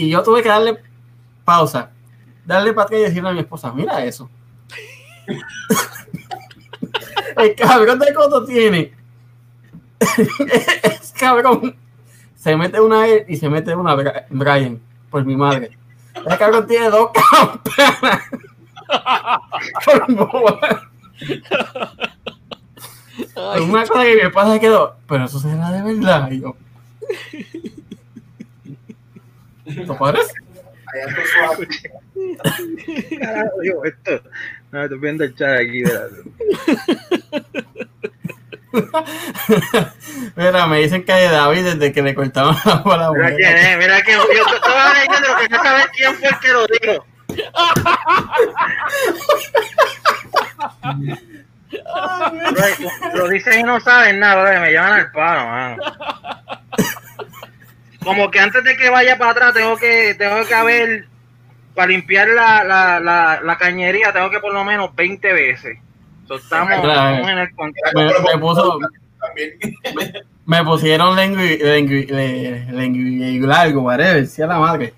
Y yo tuve que darle pausa, darle para y decirle a mi esposa, mira eso. El cabrón de Coto tiene. es cabrón. Se mete una él y se mete una Brian, por mi madre. El cabrón tiene dos boba. Ay, Una cosa que mi pasa quedó, pero eso será de verdad. Y yo, Suave. Carajo, yo, esto. No, estoy viendo el chat aquí. Mira, me dicen que David desde que le cortaron la bola. Mira quién es, mira quién. Yo estaba leyendo lo que no saber quién fue el que lo dijo. Lo dicen y no saben nada, bro, me llaman al palo, mano. Como que antes de que vaya para atrás tengo que tengo que haber para limpiar la, la, la, la cañería tengo que por lo menos 20 veces. So, estamos, en el. Me, me puso, También. me pusieron lengui, lengui, le- lengui largo, whatever, decía la madre.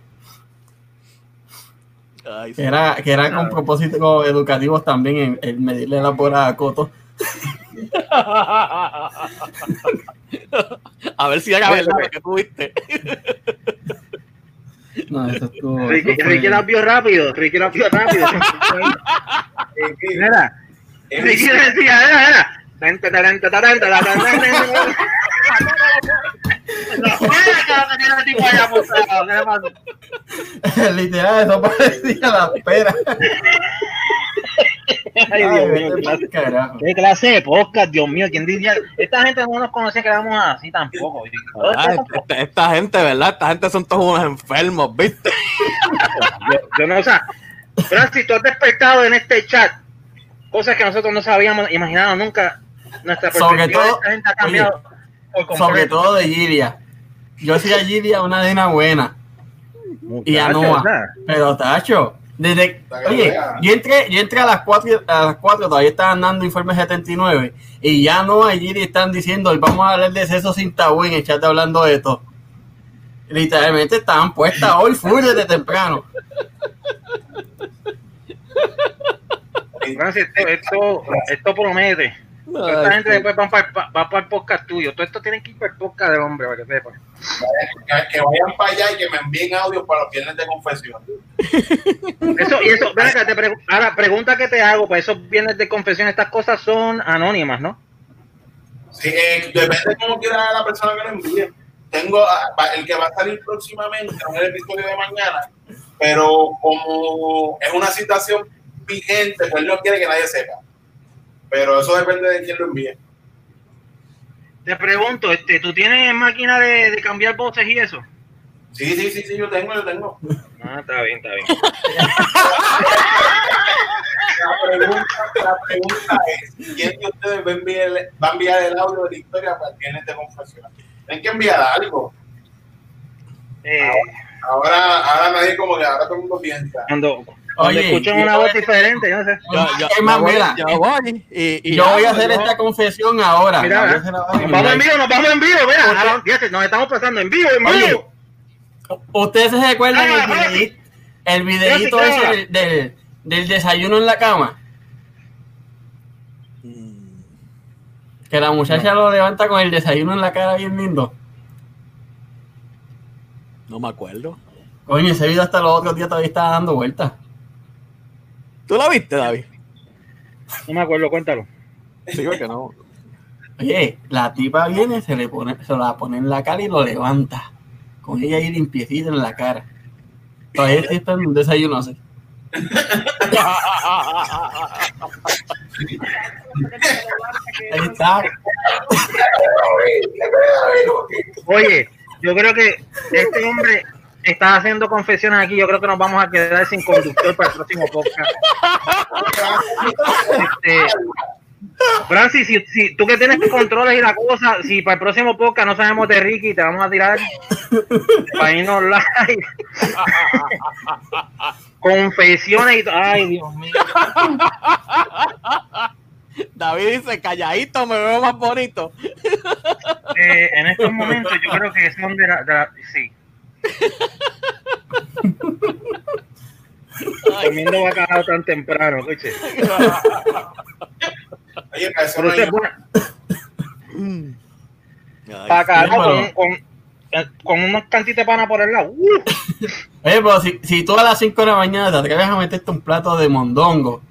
ay, Que era, que era con propósitos educativos también en, en medirle la bola a Coto. A ver si era verdad lo que tuviste. No, eso estuvo. Ricky, eso fue- Ricky la vio rápido, Ricky la vio rápido. Mira, Ricky decía, mira, mira. Tente, tente, tente, tente, tente, tente. No, mira que lo tenía el tipo allá postrado, ¿qué le pasa? Literal, eso parecía la espera. Ay, Dios mío, qué pa'l carajo. ¿Qué clase de podcast, Dios mío? ¿Quién diría? Esta gente no nos conocía que éramos así tampoco. Ay, esta, esta gente, ¿verdad? Esta gente son todos unos enfermos, ¿viste? Yo, yo no, o sea, Francis, tú has despertado en este chat cosas que nosotros no sabíamos, imaginado nunca. Nuestra Sobre perspectiva de todo- esta gente ha cambiado. por. Sobre todo de Gilia. Yo hacía Gilia una nena buena. Y a Noah. Pero Tacho, desde. Oye, yo entré, yo entré a las 4 a las 4 todavía estaban dando informes 79 y ya y Giri están diciendo, hoy vamos a hablar de sexo sin tabú en el chat hablando de esto. literalmente estaban puestas hoy full desde temprano. Francis, esto, esto, esto Toda esta gente después va para, va para el podcast tuyo. Todo esto tiene que ir para el podcast del hombre, para que sepan. Que, que vayan para allá y que me envíen audio para los viernes de confesión. Eso, y eso, ven acá, te pregu- ahora, pregunta que te hago, para esos viernes de confesión, estas cosas son anónimas, ¿no? Sí, eh, depende de cómo quiera la persona que lo envíe. Tengo ah, el que va a salir próximamente, no es el episodio de mañana, pero como es una situación vigente, pues él no quiere que nadie sepa. Pero eso depende de quién lo envíe. Te pregunto, este, ¿tú tienes máquina de, de cambiar voces y eso? Sí, sí, sí, sí, yo tengo, yo tengo. Ah, está bien, está bien. La pregunta, la pregunta es, ¿quién de ustedes va a enviar, va a enviar el audio de la historia para el viernes de confesión? Tienen que enviar algo. Eh, Ahora, ahora nadie como que ahora todo el mundo piensa. cuando Oye, escuchan yo- una voz diferente, yo no sé. Es más, voy, mira, ya voy. Y, y Yo ya, voy a hacer yo- esta confesión ahora. Mira, Nos vamos en vivo, nos vamos en vivo, mira, nos estamos pasando en vivo, en Oye, vivo. ¿Ustedes se recuerdan Ah, el ah. videíto, el videíto ese del- del desayuno en la cama? Mm, Que la muchacha lo levanta con el desayuno en la cara bien lindo. No me acuerdo. Coño, ese video hasta los otros días todavía estaba dando vueltas. ¿Tú la viste, David? No me acuerdo, cuéntalo. Sí, porque no. Oye, la tipa viene, se le pone, se la pone en la cara y lo levanta. Con ella ahí limpiecita en la cara. Todavía estoy esperando un desayuno así. Ahí está. Oye, yo creo que este hombre está haciendo confesiones aquí. Yo creo que nos vamos a quedar sin conductor para el próximo podcast. Este, Francis, si, si tú que tienes controles y la cosa, si para el próximo podcast no sabemos de Ricky, te vamos a tirar para irnos live. Confesiones y Ay, Dios mío. David dice, calladito me veo más bonito. Eh, en estos momentos yo creo que son de la, de la- sí. Comiendo bacalao tan temprano, escuche. Oye, para eso Pero no hay- bacalao con, pero- con, eh, con unos cantitos de pana por el lado. ¡Uh! Oye, pero si, si tú a las 5 de la mañana te atreves a meterte un plato de mondongo,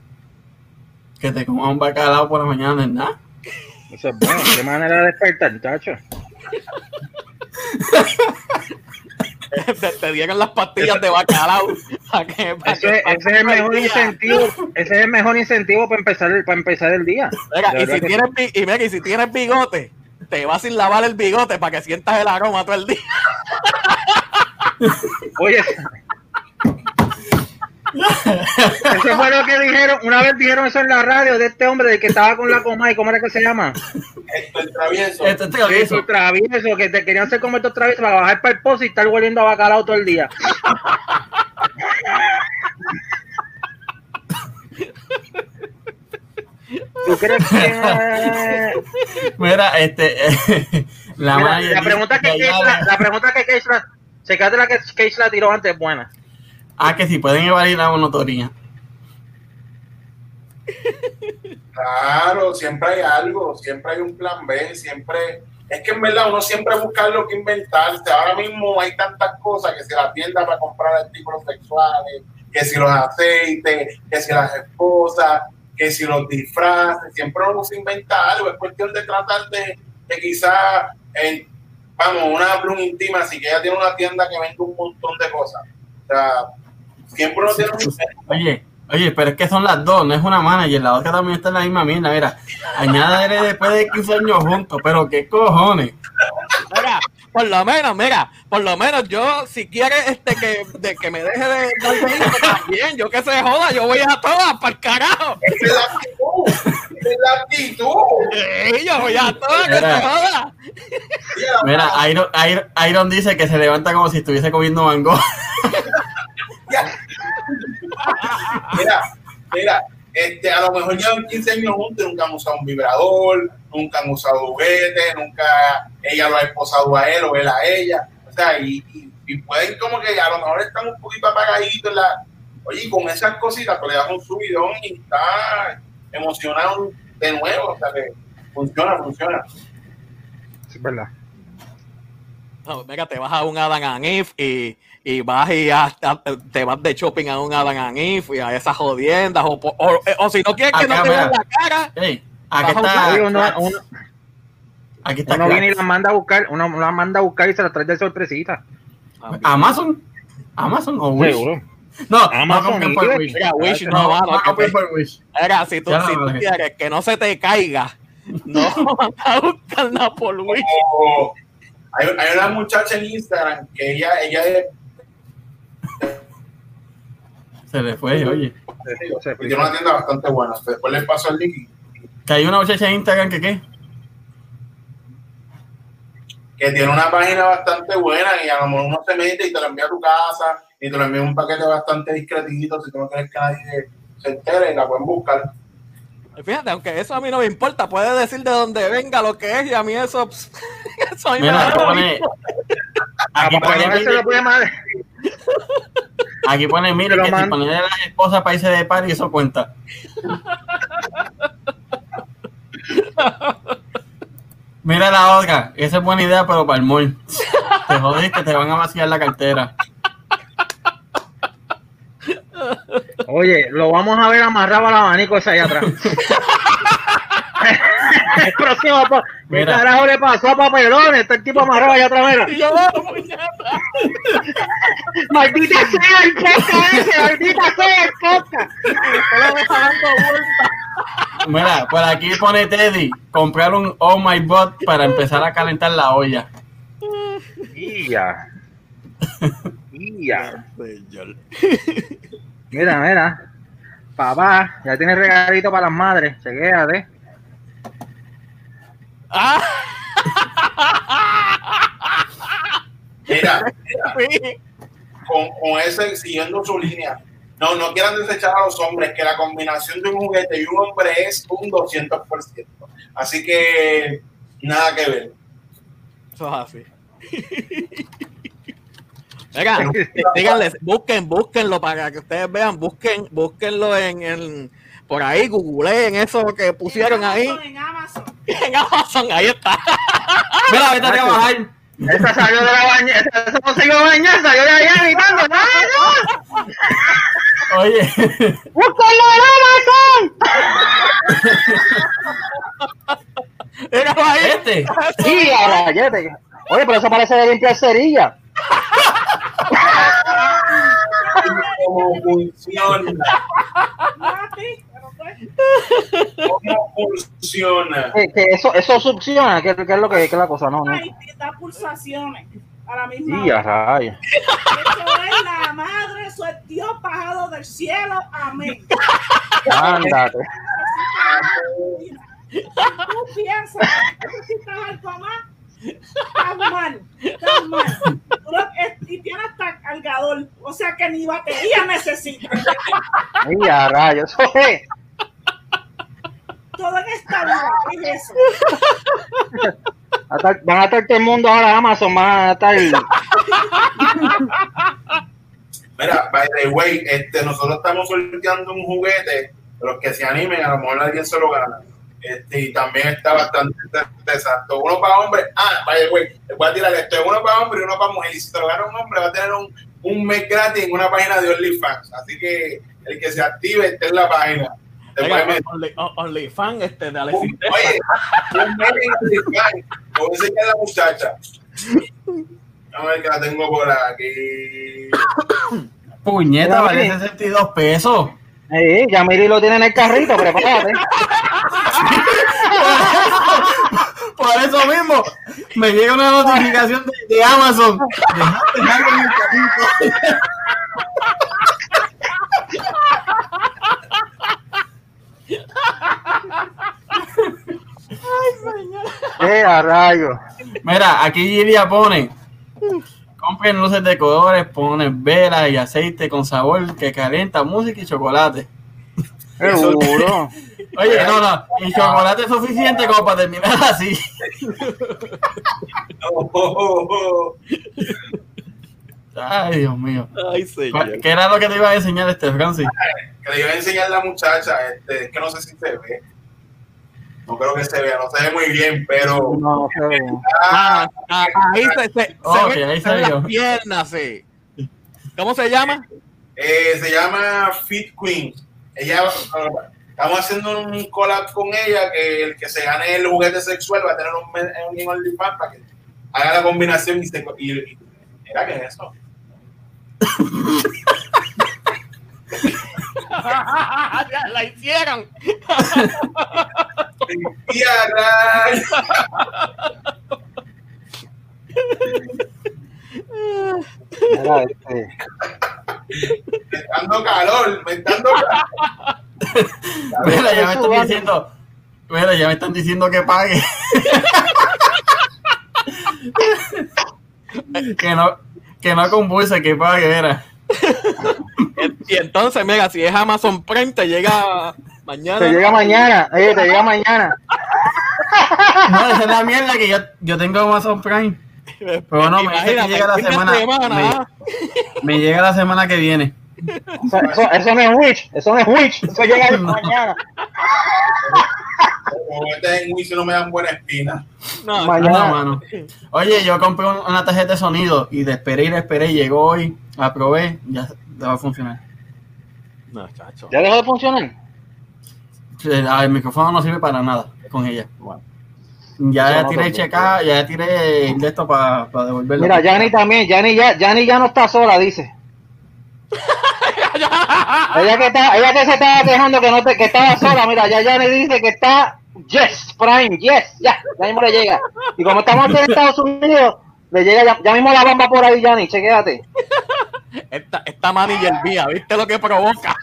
que te comas un bacalao por la mañana no es nada. Eso es bueno. Qué manera de despertar, muchacho. te, te dieron las pastillas de bacalao. ¿Para qué? ¿Para Ese, es el mejor incentivo. Ese es el mejor incentivo para empezar el, para empezar el día. Mira, y si que tienes y mira, y si tienes bigote, te vas sin lavar el bigote para que sientas el aroma todo el día. Oye. Eso fue lo que dijeron, una vez dijeron eso en la radio de este hombre del que estaba con la coma y cómo era que se llama. Esto es travieso. Esto es travieso. que te querían hacer comer estos traviesos para bajar para el pozo y estar hueliendo a bacalao todo el día. ¿Tú crees que Mira, este, la, Mira, la pregunta que allá- la, pregunta que Cage la, checate la que Cage la tiró antes buena. Ah, que si pueden evadir la monotonía. Claro, siempre hay algo, siempre hay un plan B, siempre. Es que en verdad uno siempre busca lo que inventarse. Ahora mismo hay tantas cosas que si la tienda para comprar artículos sexuales, que si los aceites, que si las esposas, que si los disfraces, siempre uno se inventa algo. Es cuestión de tratar de, de quizás, vamos, una pluma íntima, si que ella tiene una tienda que vende un montón de cosas. O sea, siempre uno tiene un Oye, oye, pero es que son las dos, no es una manager, la otra también está en la misma mierda. Mira, añádele después de 15 años juntos, pero qué cojones. Mira, por lo menos, mira, por lo menos yo, si quieres este que, de, que me deje de dar besito, también, yo que se joda, yo voy a todas, para el carajo. Esa es la actitud. Esa es la actitud. Sí, yo voy a todas, que Mira. se joda. Mira, Iron, Iron, Iron dice que se levanta como si estuviese comiendo mango. Mira, mira, este, a lo mejor llevan 15 años juntos y nunca han usado un vibrador, nunca han usado juguete, nunca ella lo ha esposado a él o él a ella. O sea, y, y, y pueden como que a lo mejor están un poquito apagaditos en la... Oye, y con esas cositas, pues le das un subidón y está emocionado de nuevo. O sea, que funciona, funciona. Sí, es verdad. No, mira, te vas a un Adam and Eve y, y vas y hasta te vas de shopping a un Adam and Eve y a esas jodiendas o, o, o si no quieres que Acá, no te vean la cara Ey, aquí un está. Uno, uno, Aquí está. uno viene y las manda a buscar, uno las manda a buscar y se las trae de sorpresita. Amazon. Amazon o Wish. Seguro. No, Amazon no por Wish. No, no, mano, no que compren te- por Wish. Mira, si tú, Ya, si tú quieres que no se te caiga, no vas a buscar nada por Wish. O hay, hay una muchacha en Instagram que ella, ella es Se le fue, oye. Y tiene una tienda bastante buena. Después le paso el link Que hay una muchacha en Instagram que qué. que tiene una página bastante buena y a lo mejor uno se mete y te la envía a tu casa y te lo envía un paquete bastante discretito si tú no quieres que nadie se entere y la pueden buscar. Fíjate, aunque eso a mí no me importa, puede decir de dónde venga lo que es y a mí eso, pss, eso a mí me Mira, lo pone. Aquí pone, se lo puede madre. Aquí pone lo que si ponerle a la esposa para irse de party, eso cuenta. Mira la otra, esa es buena idea, pero para el mall. Te jodiste, te van a vaciar la cartera. Oye, lo vamos a ver amarrado al abanico ese allá atrás. El próximo, pa- ¿qué Mira. carajo le pasó a Papelón? Está el tipo amarrado allá. Y yo, "No, puñeta". ¡Maldita sea el podcast ese! ¡Maldita sea el podcast! Mira, por aquí pone Teddy, comprar un Oh My Bot para empezar a calentar la olla. ¡Ya! Señor. Mira, mira. Papá, ya tiene regalito para las madres. Chequéate. Ah, Mira, sí. con, con ese, siguiendo su línea, no, no quieran desechar a los hombres, que la combinación de un juguete y un hombre es un 200%. Así que nada que ver. Eso es así. Venga, díganles, busquen, búsquenlo para que ustedes vean, busquen, búsquenlo en, en por ahí, googleen eso que pusieron En ahí En Amazon. en Amazon, ahí está. Mira, vete a trabajar. Esa salió de la bañera. Esa no se iba a bañar, salió de allá gritando. ¡No, no! Oye, ¡Búscalo en Amazon! Míralo ahí. este. ¡Sí, a rayete! Oye, pero eso parece de limpiar cerilla. ¿Cómo funciona? No a ti, pero pues, ¿Cómo funciona? Que, que eso, eso succiona, que, que es lo que, que es la cosa, no, no. da pulsaciones a la misma ¡Sí, a rayos! Eso es la madre, eso es Dios bajado del cielo. Amén. Ándate. Si tú piensas que necesitas algo más, estás mal, estás mal. Tú lo- es- y tienes hasta cargador, o sea que ni batería necesitas. ¡Sí, a rayos! Eso es. Todo en esta vida es eso. Va a estar- Van a estar todo el mundo ahora Amazon, van a estar. Mira, by the way, este, nosotros estamos sorteando un juguete, los que se animen, a lo mejor alguien se lo gana. Este, y también está bastante interesante. Uno para hombre, ah, by the way, les voy a tirar esto, uno para hombre y uno para mujer. Y si te lo gana un hombre, va a tener un, un mes gratis en una página de OnlyFans. Así que el que se active esté en la página. Meter. Only, OnlyFans este, de Alexis Un- Oye, un mes en OnlyFans. Te voy a enseñar a la muchacha. A ver que la tengo por aquí. Puñeta, vale 62 pesos. Sí, ya Miri lo tiene en el carrito, prepárate. Por eso mismo, me llega una notificación de, de Amazon. Dejaste algo en el carrito. ¡Eh, a rayos! Mira, aquí Gilia pone. Compren luces de colores, ponen velas y aceite con sabor que calienta música y chocolate. Seguro. Oye, no, no, y chocolate es suficiente como para terminar así. Oh, Ay, Dios mío. Ay, señor. ¿Qué era lo que te iba a enseñar este, Francis? que le iba a enseñar la muchacha, este, es que no sé si se ve. No creo que se vea, no se ve muy bien, pero No, no se ve. Ah, ah, ahí se, se, se Ok, ven- ahí se vio. las piernas, sí. ¿Cómo se llama? eh, se llama Fit Queen. Ella, estamos haciendo un collab con ella que el que se gane el juguete sexual va a tener un, un OnlyFans para que haga la combinación y se. Y, y- mira que es eso. Ya la hicieron. Mira, este, me está dando calor, me está dando calor. Mira, ya me están diciendo. Mira, ya me están diciendo que pague. que no, que no convulse, que pague, mira. Y entonces, mira, si es Amazon Prime, te llega mañana. te llega mañana, eh, te llega mañana. No, esa es la mierda que yo, yo tengo Amazon Prime. Pero no, me llega la semana. semana, me, me llega la semana que viene. Eso, eso, eso no es Witch, eso no es Witch, eso llega mañana. Como este en no me dan buena espina. No, Mañana. No, mano. Oye, yo compré un- una tarjeta de sonido y de esperé y de esperé, llegó hoy, la probé, ya va a funcionar. no, chacho. ¿Ya dejó de funcionar? El, el micrófono no sirve para nada con ella. Bueno. Ya no tiré checar, ya tiré de esto para devolverlo. Mira, Yanni también, Yanni ya, Yanni ya no está sola, dice. ella que está, ella que se estaba quejando que no te, que estaba sola, mira, ya Yanni dice que está yes, Prime, yes, ya, ya mismo le llega. Y como estamos aquí en Estados Unidos, le llega ya, ya mismo la bomba por ahí, Yanni, chequéate. Esta, esta manager mía, ¿viste lo que provoca?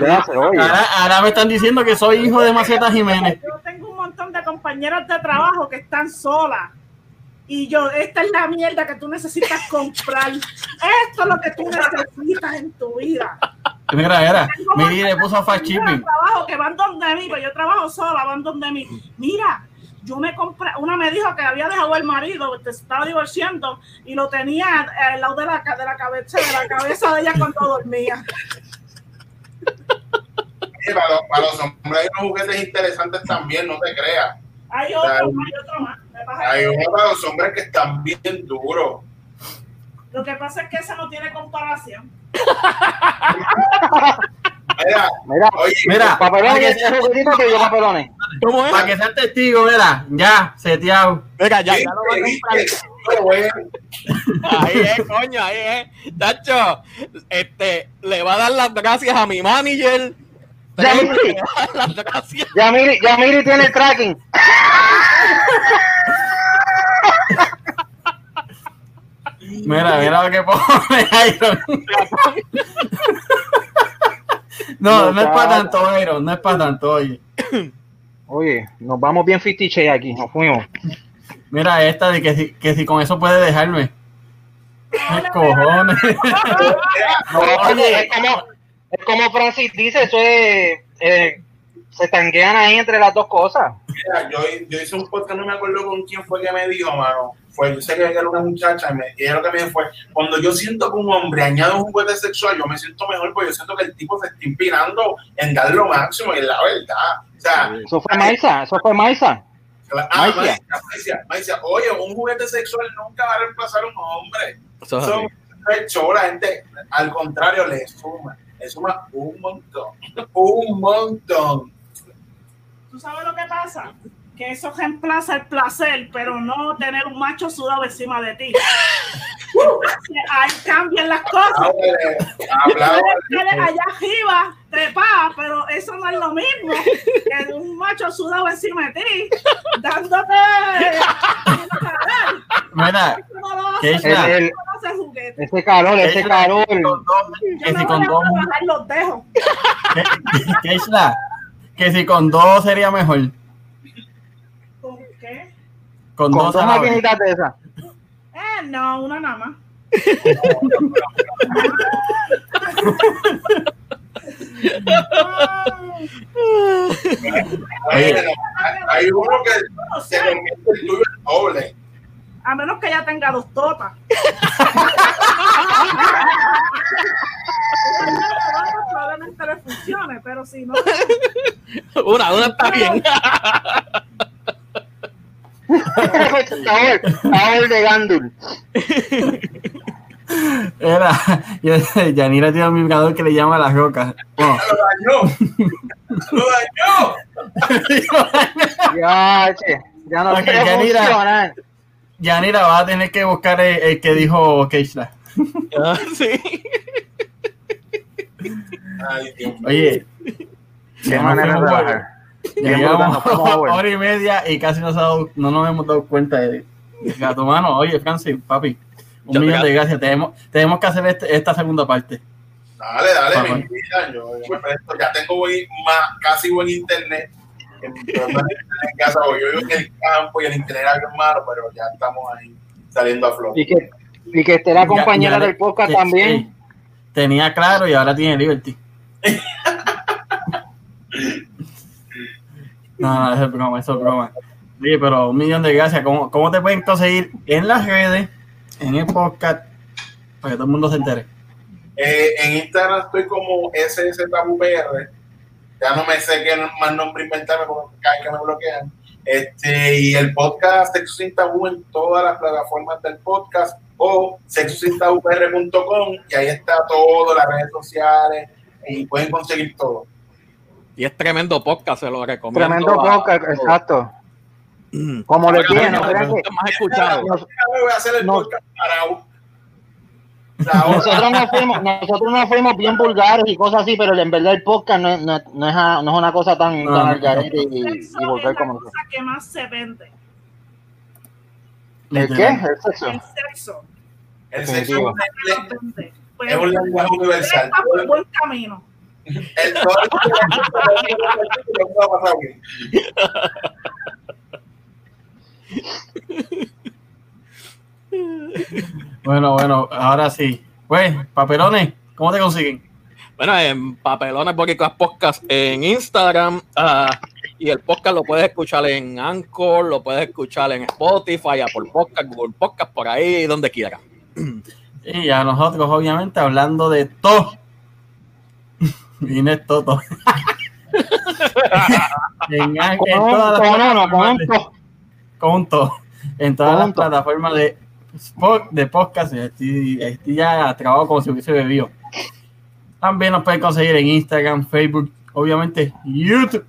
Ya. Ahora, ahora me están diciendo que soy hijo de Maceta Jiménez. Yo tengo un montón de compañeras de trabajo que están solas. Y yo, esta es la mierda que tú necesitas comprar. Esto es lo que tú necesitas en tu vida. Mira, mira, Tengo Miri le puso fast shipping. trabajo que van donde mí, pues yo trabajo sola, van donde mí. Mira, yo me compré, una me dijo que había dejado el marido, que se estaba divorciando y lo tenía al lado de la, de la cabeza, de la cabeza de ella cuando dormía. Para, los, para los hombres hay unos juguetes interesantes también, no te creas. Hay otro, hay otro más. Hay unos para los hombres que están bien duros. Lo que pasa es que ese no tiene comparación. Mira, Mira, oye, Mira, papelones, para que yo papelones. ¿Cómo es? que, para que sean testigos, mira, ya, seteado. Mira, ya, ya lo voy a Ahí es, coño, ahí es. Tacho, este, le va a dar las gracias a mi manager. Ya, Le Miri, va a dar las gracias. ya Miri, ya Miri tiene el tracking. Mira, mira lo que pone Iron. No, no es para tanto, Iron, no es para tanto, oye. Oye, nos vamos bien fitiche aquí, nos fuimos. Mira esta de que si, que si con eso puede dejarme. ¿Qué cojones? No, Oye. es como, es como Francis dice, eso es, eh, se tanquean ahí entre las dos cosas. mira, yo, yo hice un podcast, no me acuerdo con quién fue que me dijo, mano. Fue, yo sé que era una muchacha y, me, y ella lo que me dijo fue, cuando yo siento que un hombre añade un juguete sexual, yo me siento mejor porque yo siento que el tipo se está inspirando en dar lo máximo y es la verdad. O sea, Eso fue Maisa, eso fue Maisa. ah, Maicia. Maicia, oye, un juguete sexual nunca va a reemplazar a un hombre. Es show, la gente, al contrario, le suma, le suma un montón, un montón. ¿Tú sabes lo que pasa? Que eso reemplaza el placer, pero no tener un macho sudado encima de ti. Ahí cambian las cosas. Puedes estar allá arriba, trepada, pero eso no es lo mismo que un macho sudado encima de ti, dándote. Mira, Eso no lo ¿Qué hace, es la- El- el- eso no hace juguete. ese calor, ese calor. si con dos, Yo que no los dejo. que- que es la- que si con dos sería mejor. ¿Con? Con, dos dos a maquinitas de esas. Eh, no, una nada más. Bueno, hay uno que se convierte el tuyo en doble. tenga dos totas. Probablemente le funcione, pero si no, Una, una está bien. Sabor de Gandul. Era, Yanira tiene un vibrador que le llama las rocas. Bueno, ¡Lo dañó! ¡Lo dañó! Ya, che, ya no Ok, quiere Yanira. funcionar. Yanira va a tener que buscar el, el que dijo Keishla. Ah, sí. Ay, Dios. Oye, Qué manera de llevamos hora y media y casi nos ha dado- no nos hemos dado cuenta de, gato mano. Oye, Francis, papi, un te millón de gracias. Tenemos, tenemos que hacer este- esta segunda parte. Dale, dale, me invitan. Yo, yo me presto. Ya tengo buen, más, casi buen internet. En, casa, yo vivo en el campo y el internet es algo malo, pero ya estamos ahí saliendo a flote. Y que, y que esté la compañera ya del podcast también. sí. Tenía claro y ahora tiene Liberty. No, eso es broma, eso es broma. Oye, pero un millón de gracias. ¿Cómo, ¿Cómo te pueden conseguir en las redes, en el podcast, para que todo el mundo se entere? Eh, en Instagram estoy como SSTabuPR. Ya no me sé qué más nombre inventarme porque cada vez que me bloquean. Este, y el podcast Sexo Sin en todas las plataformas del podcast o sexosintabupr.com y ahí está todo, las redes sociales y pueden conseguir todo. Y es tremendo podcast, se lo recomiendo. Tremendo a- podcast, a- exacto. Mm. Como le tiene, no crean que más escuchado. nos- voy a hacer el No. podcast para nosotros nos fuimos, nosotros nos fuimos bien vulgares y cosas así, pero en verdad el podcast no, es- no, es- no es, a- no es una cosa tan, No, tan no, al garete y, sexo y es vulgar la como cosa que más se vende. ¿El qué? El sexo. El sexo. El sexo Definitivo. es más vende. Es un lenguaje universal. está por buen camino. El va a pasar Bueno, bueno, ahora sí. Pues, papelones, ¿cómo te consiguen? Bueno, en Papelones Boricua Podcast en Instagram. ah, y el podcast lo puedes escuchar en Anchor, lo puedes escuchar en Spotify, Apple Podcast, Google Podcast, por ahí, donde quieras. Y a nosotros, obviamente, hablando de todo. Es todo. en, en todas las con con con. En todas las plataformas de, podcast. Estoy, estoy ya trabajo como si hubiese bebido. También nos pueden conseguir en Instagram, Facebook, obviamente YouTube.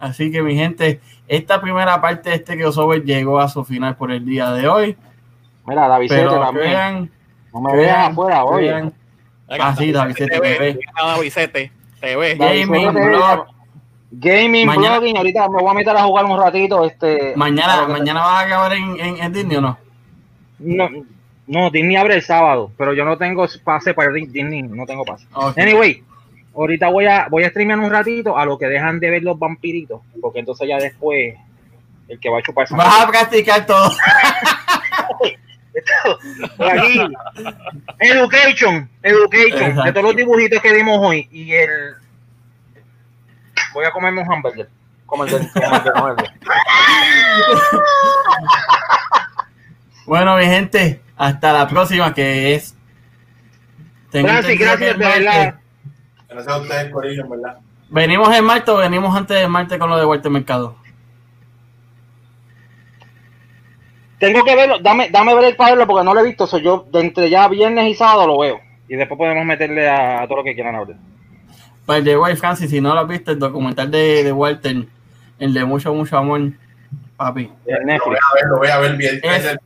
Así que mi gente, esta primera parte de este crossover llegó a su final por el día de hoy. Mira, la Pero también. no me veas crean, afuera, oye. Ah, sí, David TV. David TV. Gaming, blog. Gaming, Mañana- blogging. Ahorita me voy a meter a jugar un ratito. Este, Mañana, mañana vas a acabar en, en, en Disney o no? No, no, Disney abre el sábado, pero yo no tengo pase para Disney, no tengo pase. Anyway, ahorita voy a voy a streamear un ratito a lo que dejan de ver los vampiritos, porque entonces ya después el que va a chupar Vas a practicar todo. por aquí. Education, education, Exacto. de todos los dibujitos que vimos hoy y el voy a comerme un hamburger. Como el de, como el de- como el de- Bueno, mi gente, hasta la próxima que es. Tengo Gracias, gracias, de verdad. Gracias a ustedes, Corillo, en verdad. ¿Venimos en martes o venimos antes de martes con lo de Vuelta al Mercado? Tengo que verlo, dame, dame ver el padre porque no lo he visto, soy yo de entre ya viernes y sábado lo veo. Y después podemos meterle a, a todo lo que quieran hablar. Pues de Way Francis, si no lo has visto, el documental de, de Walter, el de mucho, mucho amor, papi, Lo voy a ver, lo voy a ver bien. Es-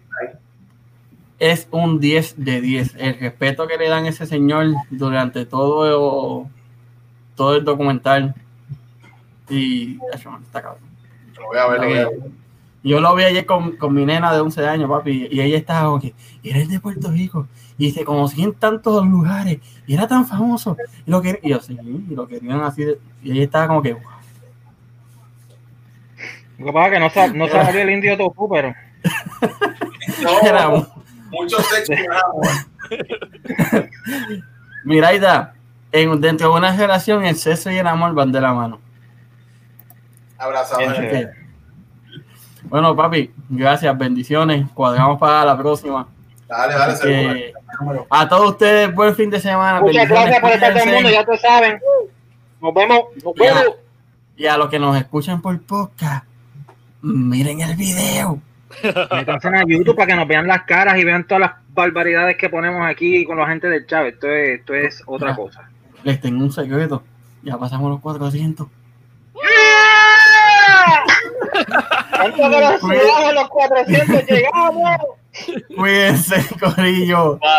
es un 10 de 10. El respeto que le dan a ese señor durante todo, todo el documental. Y. Está cabrón. Lo voy a ver, lo voy a ver. Yo lo vi ayer con, con mi nena de 11 años, papi, y ella estaba como que, y eres de Puerto Rico, y se conocía en tantos lugares, y era tan famoso, y lo que y yo, sí, y lo querían así, de- y ella estaba como que, "Wow". Lo que pasa es que no, sa- no salió el indio tofu, pero No, mucho sexo. Mira, Aida, en, dentro de una relación, el sexo y el amor van de la mano. Abrazado. Bueno, papi, gracias, bendiciones. Cuadramos para la próxima. Dale, dale, que, a todos ustedes, buen fin de semana. Muchas gracias por estar todo el mundo, ya te saben. Nos vemos. Nos vemos. Y a los que nos escuchan por podcast, miren el video. Métanse a YouTube para que nos vean las caras y vean todas las barbaridades que ponemos aquí con la gente del chat. Esto es, esto es otra Ya. cosa. Les tengo un secreto. Ya pasamos los 400. ¿Cuánto que nos subamos los 400? Llegamos. Cuídense, Corillo.